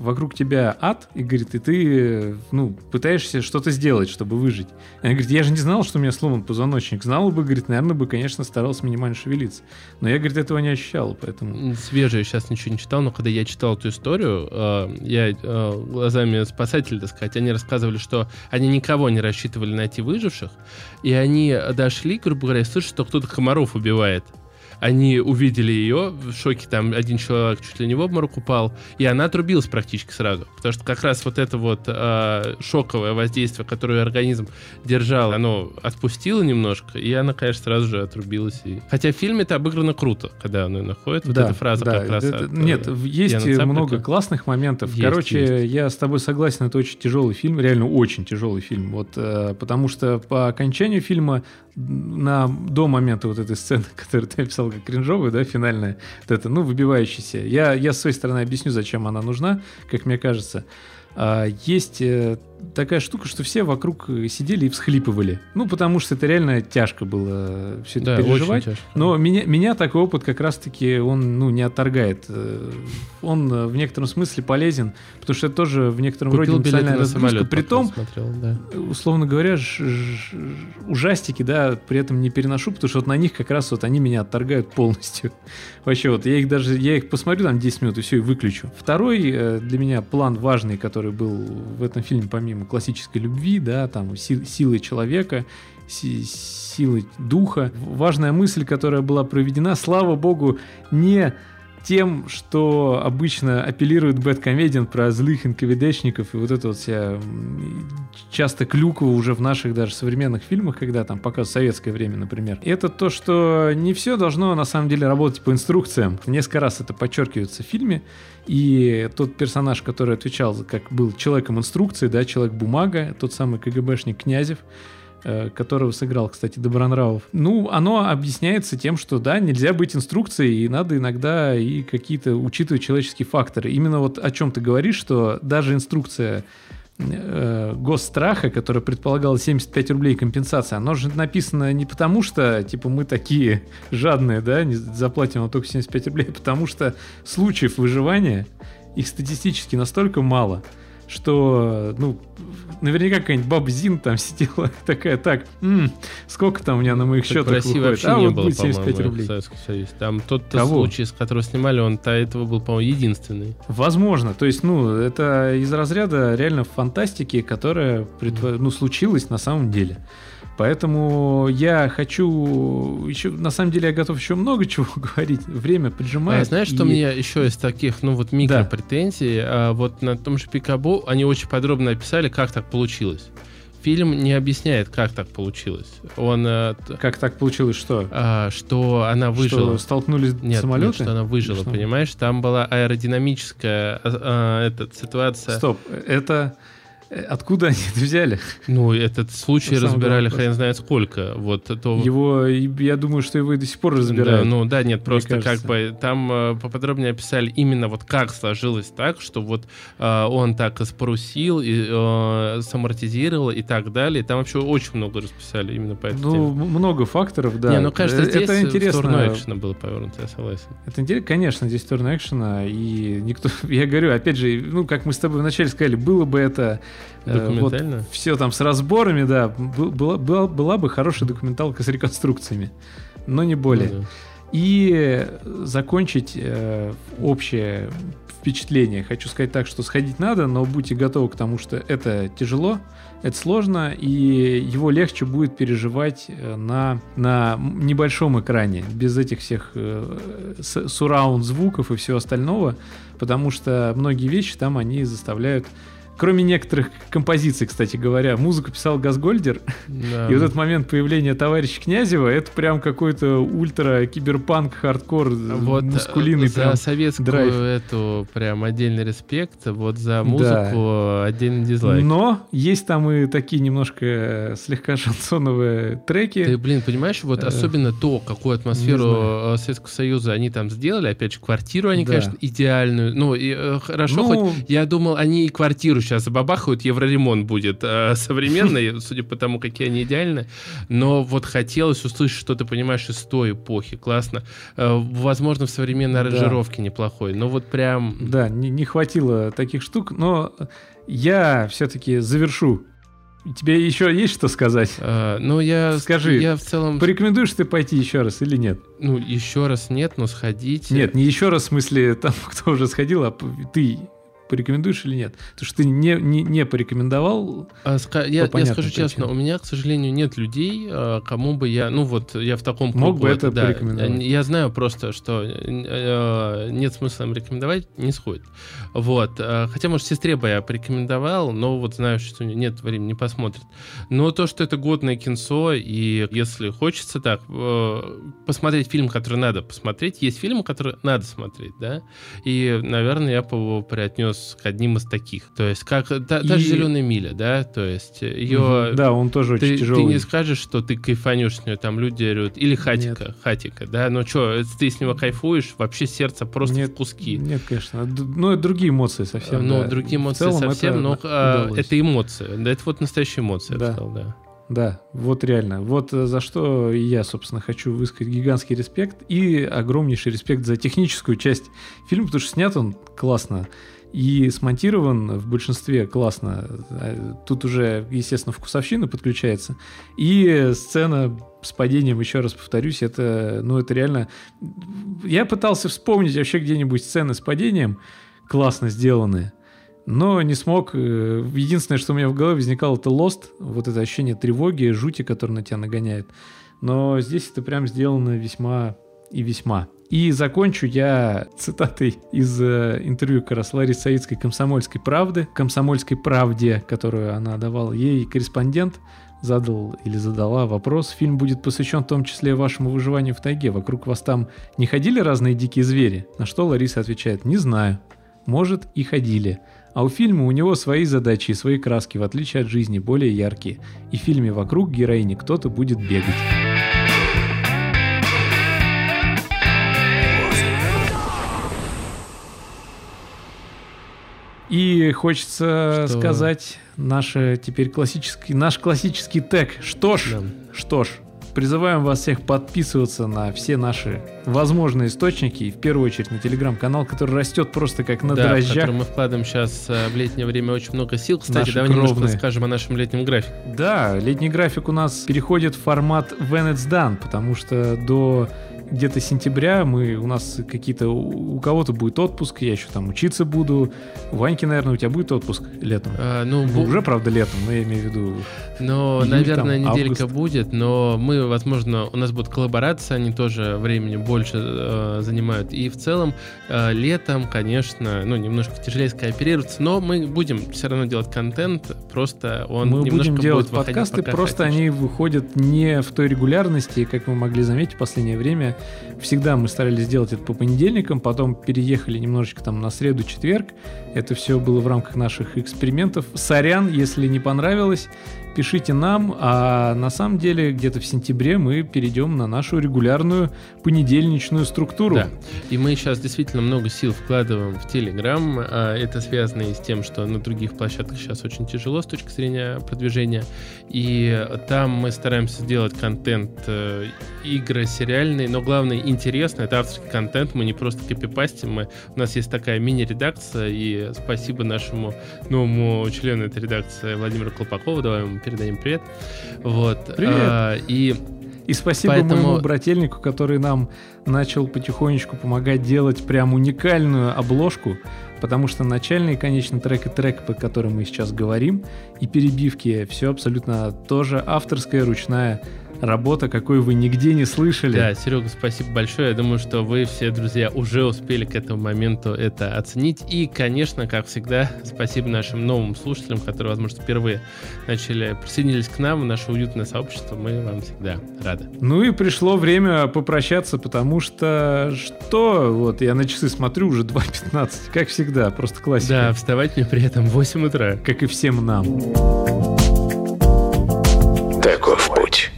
вокруг тебя ад, и говорит, и ты, ну, пытаешься что-то сделать, чтобы выжить. И Она говорит, я же не знал, что у меня сломан позвоночник. Знала бы, говорит, наверное, бы, конечно, старался минимально шевелиться. Но я, говорит, этого не ощущал, поэтому... Свежее сейчас ничего не читал, но когда я читал эту историю, э, я э, глазами спасателей, так сказать, они рассказывали, что они никого не рассчитывали найти выживших, и они дошли, грубо говоря, слышат, что кто-то комаров убивает. Они увидели ее, в шоке там один человек чуть ли не в обморок упал, и она отрубилась практически сразу. Потому что как раз вот это вот э, шоковое воздействие, которое организм держал, оно отпустило немножко, и она, конечно, сразу же отрубилась. И... Хотя в фильме это обыграно круто, когда она находит. Вот эта фраза да, как раз это- от, э, нет, в- есть Яна Цаплика. много классных моментов. Есть, Короче, я с тобой согласен, это очень тяжелый фильм, реально очень тяжелый фильм. Вот, э, потому что по окончанию фильма на, до момента вот этой сцены, которую ты описал как кринжовую, да, финальная, вот это, ну, выбивающаяся. Я, я с своей стороны объясню, зачем она нужна, как мне кажется. А, Есть э, такая штука, что все вокруг сидели и всхлипывали. Ну, потому что это реально тяжко было все это Да, переживать. очень тяжко. Но меня, меня такой опыт как раз-таки он ну, не отторгает. Э, Он э, в некотором смысле полезен, потому что это тоже в некотором Купил роде эмоциональная на разгрузка. При том, смотрел, да. условно говоря, ж- ж- ужастики, да, при этом не переношу, потому что вот на них как раз вот они меня отторгают полностью. Вообще вот, я их даже, я их посмотрю там 10 минут и все, и выключу. Второй э, для меня план важный, который был в этом фильме, помимо классической любви, да, там, си- силы человека, си- силы духа. Важная мысль, которая была проведена, слава богу, не тем, что обычно апеллирует Бэткомедиан про злых НКВДшников и вот это вот вся часто клюква уже в наших даже современных фильмах, когда там показывают советское время, например. Это то, что не все должно на самом деле работать по инструкциям. Несколько раз это подчеркивается в фильме. И тот персонаж, который отвечал, как был человеком инструкции, да, человек-бумага, тот самый КГБшник Князев, которого сыграл, кстати, Добронравов. Ну, оно объясняется тем, что, да, нельзя быть инструкцией, и надо иногда и какие-то учитывать человеческие факторы. Именно вот о чем ты говоришь, что даже инструкция э, госстраха, которая предполагала 75 рублей компенсации, оно же написано не потому, что, типа, мы такие жадные, да, не заплатим вам только 75 рублей, а потому что случаев выживания их статистически настолько мало, что, ну, наверняка какая-нибудь баба Зин там сидела такая, так, «М, сколько там у меня на моих Так счетах России выходит? вообще А не вот было, будет 75 по-моему, рублей. Там тот Кого? случай, с которого снимали, он до этого был, по-моему, единственный. Возможно. То есть, ну, это из разряда реально фантастики, которая ну, случилась на самом деле. Поэтому я хочу еще, на самом деле, я готов еще много чего говорить. Время поджимает. А знаешь, что и- мне еще из таких, ну вот микро претензий, а, вот на том же Пикабу они очень подробно описали, как так получилось. Фильм не объясняет, как так получилось. Он, э, Как так получилось, что? а, что она выжила. Что столкнулись Нет, самолеты? нет, что она выжила, Что? понимаешь? Там была аэродинамическая а, а, эта ситуация. Стоп, это... э, Откуда они это взяли? Ну, этот случай самый разбирали главный хрен знает сколько. Вот то... Его, я думаю, что его и до сих пор разбирают. Да, ну да, нет, просто как бы там э, поподробнее описали именно вот как сложилось так, что вот э, он так и спорусил, и э, самортизировал и так далее. Там вообще очень много расписали именно по этой Ну, теме. много факторов, да. Не, ну кажется, Э, здесь это в интересно. сторону экшена было повернуто, я согласен. Это интересно, конечно, здесь сторона экшена, и никто, я говорю, опять же, ну, как мы с тобой вначале сказали, было бы это э, вот Документально? все там с разборами, да, была, была, была бы хорошая документалка с реконструкциями, но не более. Ну да. И закончить э, общее впечатление. Хочу сказать так, что сходить надо, но будьте готовы к тому, что это тяжело, это сложно, и его легче будет переживать э, на, на небольшом экране, без этих всех э, сураунд звуков и всего остального, потому что многие вещи там они заставляют Кроме некоторых композиций, кстати говоря, музыку писал Газгольдер. Да. И вот этот момент появления товарища Князева, это прям какой-то ультра киберпанк, хардкор, вот маскулинный за прям советскую драйв. эту прям отдельный респект, вот за музыку да. отдельный дизлайк. Но есть там и такие немножко слегка шансоновые треки. Ты, блин, понимаешь, вот э, особенно то, какую атмосферу Советского Союза они там сделали, опять же, квартиру они, да. конечно, идеальную. Ну, и, э, хорошо, ну, хоть я думал, они и квартиру сейчас забабахают, евроремонт будет э, современный, судя по тому, какие они идеальны. Но вот хотелось услышать, что ты понимаешь из той эпохи. Классно. Э, возможно, в современной аранжировке да. неплохой. Но вот прям... Да, не, не хватило таких штук, но я все-таки завершу Тебе еще есть что сказать? А, ну, я... Скажи, я в целом... порекомендуешь ты пойти еще раз или нет? Ну, еще раз нет, но сходить... Нет, не еще раз в смысле там, кто уже сходил, а ты порекомендуешь или нет? Потому что ты не, не, не порекомендовал. А, ска- я, я скажу причинам. честно, у меня, к сожалению, нет людей, а, кому бы я, ну вот я в таком Мог бы это да, порекомендовать. Я знаю просто, что э, нет смысла им рекомендовать, не сходит. Вот. А, хотя, может, сестре бы я порекомендовал, но вот знаю, что нет времени, не посмотрит. Но то, что это годное кинцо, и если хочется так, э, посмотреть фильм, который надо посмотреть, есть фильмы, которые надо смотреть, да, и, наверное, я бы его приотнес к одним из таких. То есть, как та, и... та же зеленая миля, да, то есть ее. Да, он тоже ты, очень тяжелый. Ты не скажешь, что ты кайфанешь с нее, там люди орют. Или хатика, Нет. хатика, да. Ну что, ты с него кайфуешь, вообще сердце просто Нет, в куски. Нет, конечно. Ну, это другие эмоции совсем. Ну, да. другие эмоции совсем, это но а, это эмоции. Да, это вот настоящие эмоции, да. я бы сказал, да. Да, вот реально. Вот э, за что я, собственно, хочу высказать гигантский респект и огромнейший респект за техническую часть фильма, потому что снят он классно и смонтирован в большинстве классно. Тут уже, естественно, вкусовщина подключается. И сцена с падением, еще раз повторюсь, это, ну, это реально... Я пытался вспомнить вообще где-нибудь сцены с падением, классно сделанные, но не смог. Э, единственное, что у меня в голове возникало, это Lost, вот это ощущение тревоги, жути, которое на тебя нагоняет. Но здесь это прям сделано весьма и весьма. И закончу я цитатой из э, интервью как раз Ларисы Саидской «Комсомольской правды», «Комсомольской правде», которую она давала ей корреспондент, задал или задала вопрос. Фильм будет посвящен в том числе вашему выживанию в тайге. Вокруг вас там не ходили разные дикие звери? На что Лариса отвечает, не знаю. Может и ходили. А у фильма у него свои задачи и свои краски, в отличие от жизни, более яркие. И в фильме вокруг героини кто-то будет бегать. И хочется что? сказать наше теперь классический, наш классический тег. Что ж, да. что ж, призываем вас всех подписываться на все наши возможные источники, и в первую очередь на телеграм-канал, который растет просто как на да, дрожжах. в который мы вкладываем сейчас э, в летнее время очень много сил. Кстати, наши давай кровные. немножко расскажем о нашем летнем графике. Да, летний график у нас переходит в формат when it's done, потому что до где-то сентября мы, у нас какие-то, у кого-то будет отпуск, я еще там учиться буду. Ваньки, наверное, у тебя будет отпуск летом? А, ну, ну, уже, правда, летом, но я имею в виду Ну, наверное, там, неделька август. будет, но мы, возможно, у нас будет коллаборация, они тоже времени больше э, занимают. И в целом э, летом, конечно, ну, немножко тяжелее скооперироваться, но мы будем все равно делать контент, просто он мы немножко будем делать будет подкасты, просто они выходят не в той регулярности, как вы могли заметить в последнее время. Всегда мы старались сделать это по понедельникам, потом переехали немножечко там на среду-четверг. Это все было в рамках наших экспериментов. Сорян, если не понравилось пишите нам, а на самом деле где-то в сентябре мы перейдем на нашу регулярную понедельничную структуру. Да, и мы сейчас действительно много сил вкладываем в Телеграм. Это связано и с тем, что на других площадках сейчас очень тяжело с точки зрения продвижения. И там мы стараемся сделать контент э, игры сериальный, но главное интересный. Это авторский контент, мы не просто копипастим. Мы, у нас есть такая мини-редакция, и спасибо нашему новому члену этой редакции Владимиру Колпакову. Давай ему передадим привет. Вот. Привет. А, и И спасибо Поэтому- моему брательнику, который нам начал потихонечку помогать делать прям уникальную обложку, потому что начальный и конечный трек и трек, по которым мы сейчас говорим, и перебивки, все абсолютно тоже авторская ручная работа, какой вы нигде не слышали. Да, Серега, спасибо большое. Я думаю, что вы все, друзья, уже успели к этому моменту это оценить. И, конечно, как всегда, спасибо нашим новым слушателям, которые, возможно, впервые начали присоединились к нам в наше уютное сообщество. Мы вам всегда рады. Ну и пришло время попрощаться, потому что что? Вот я на часы смотрю, уже 2.15, как всегда, просто классика. Да, вставать мне при этом в 8 утра. Как и всем нам. Таков путь.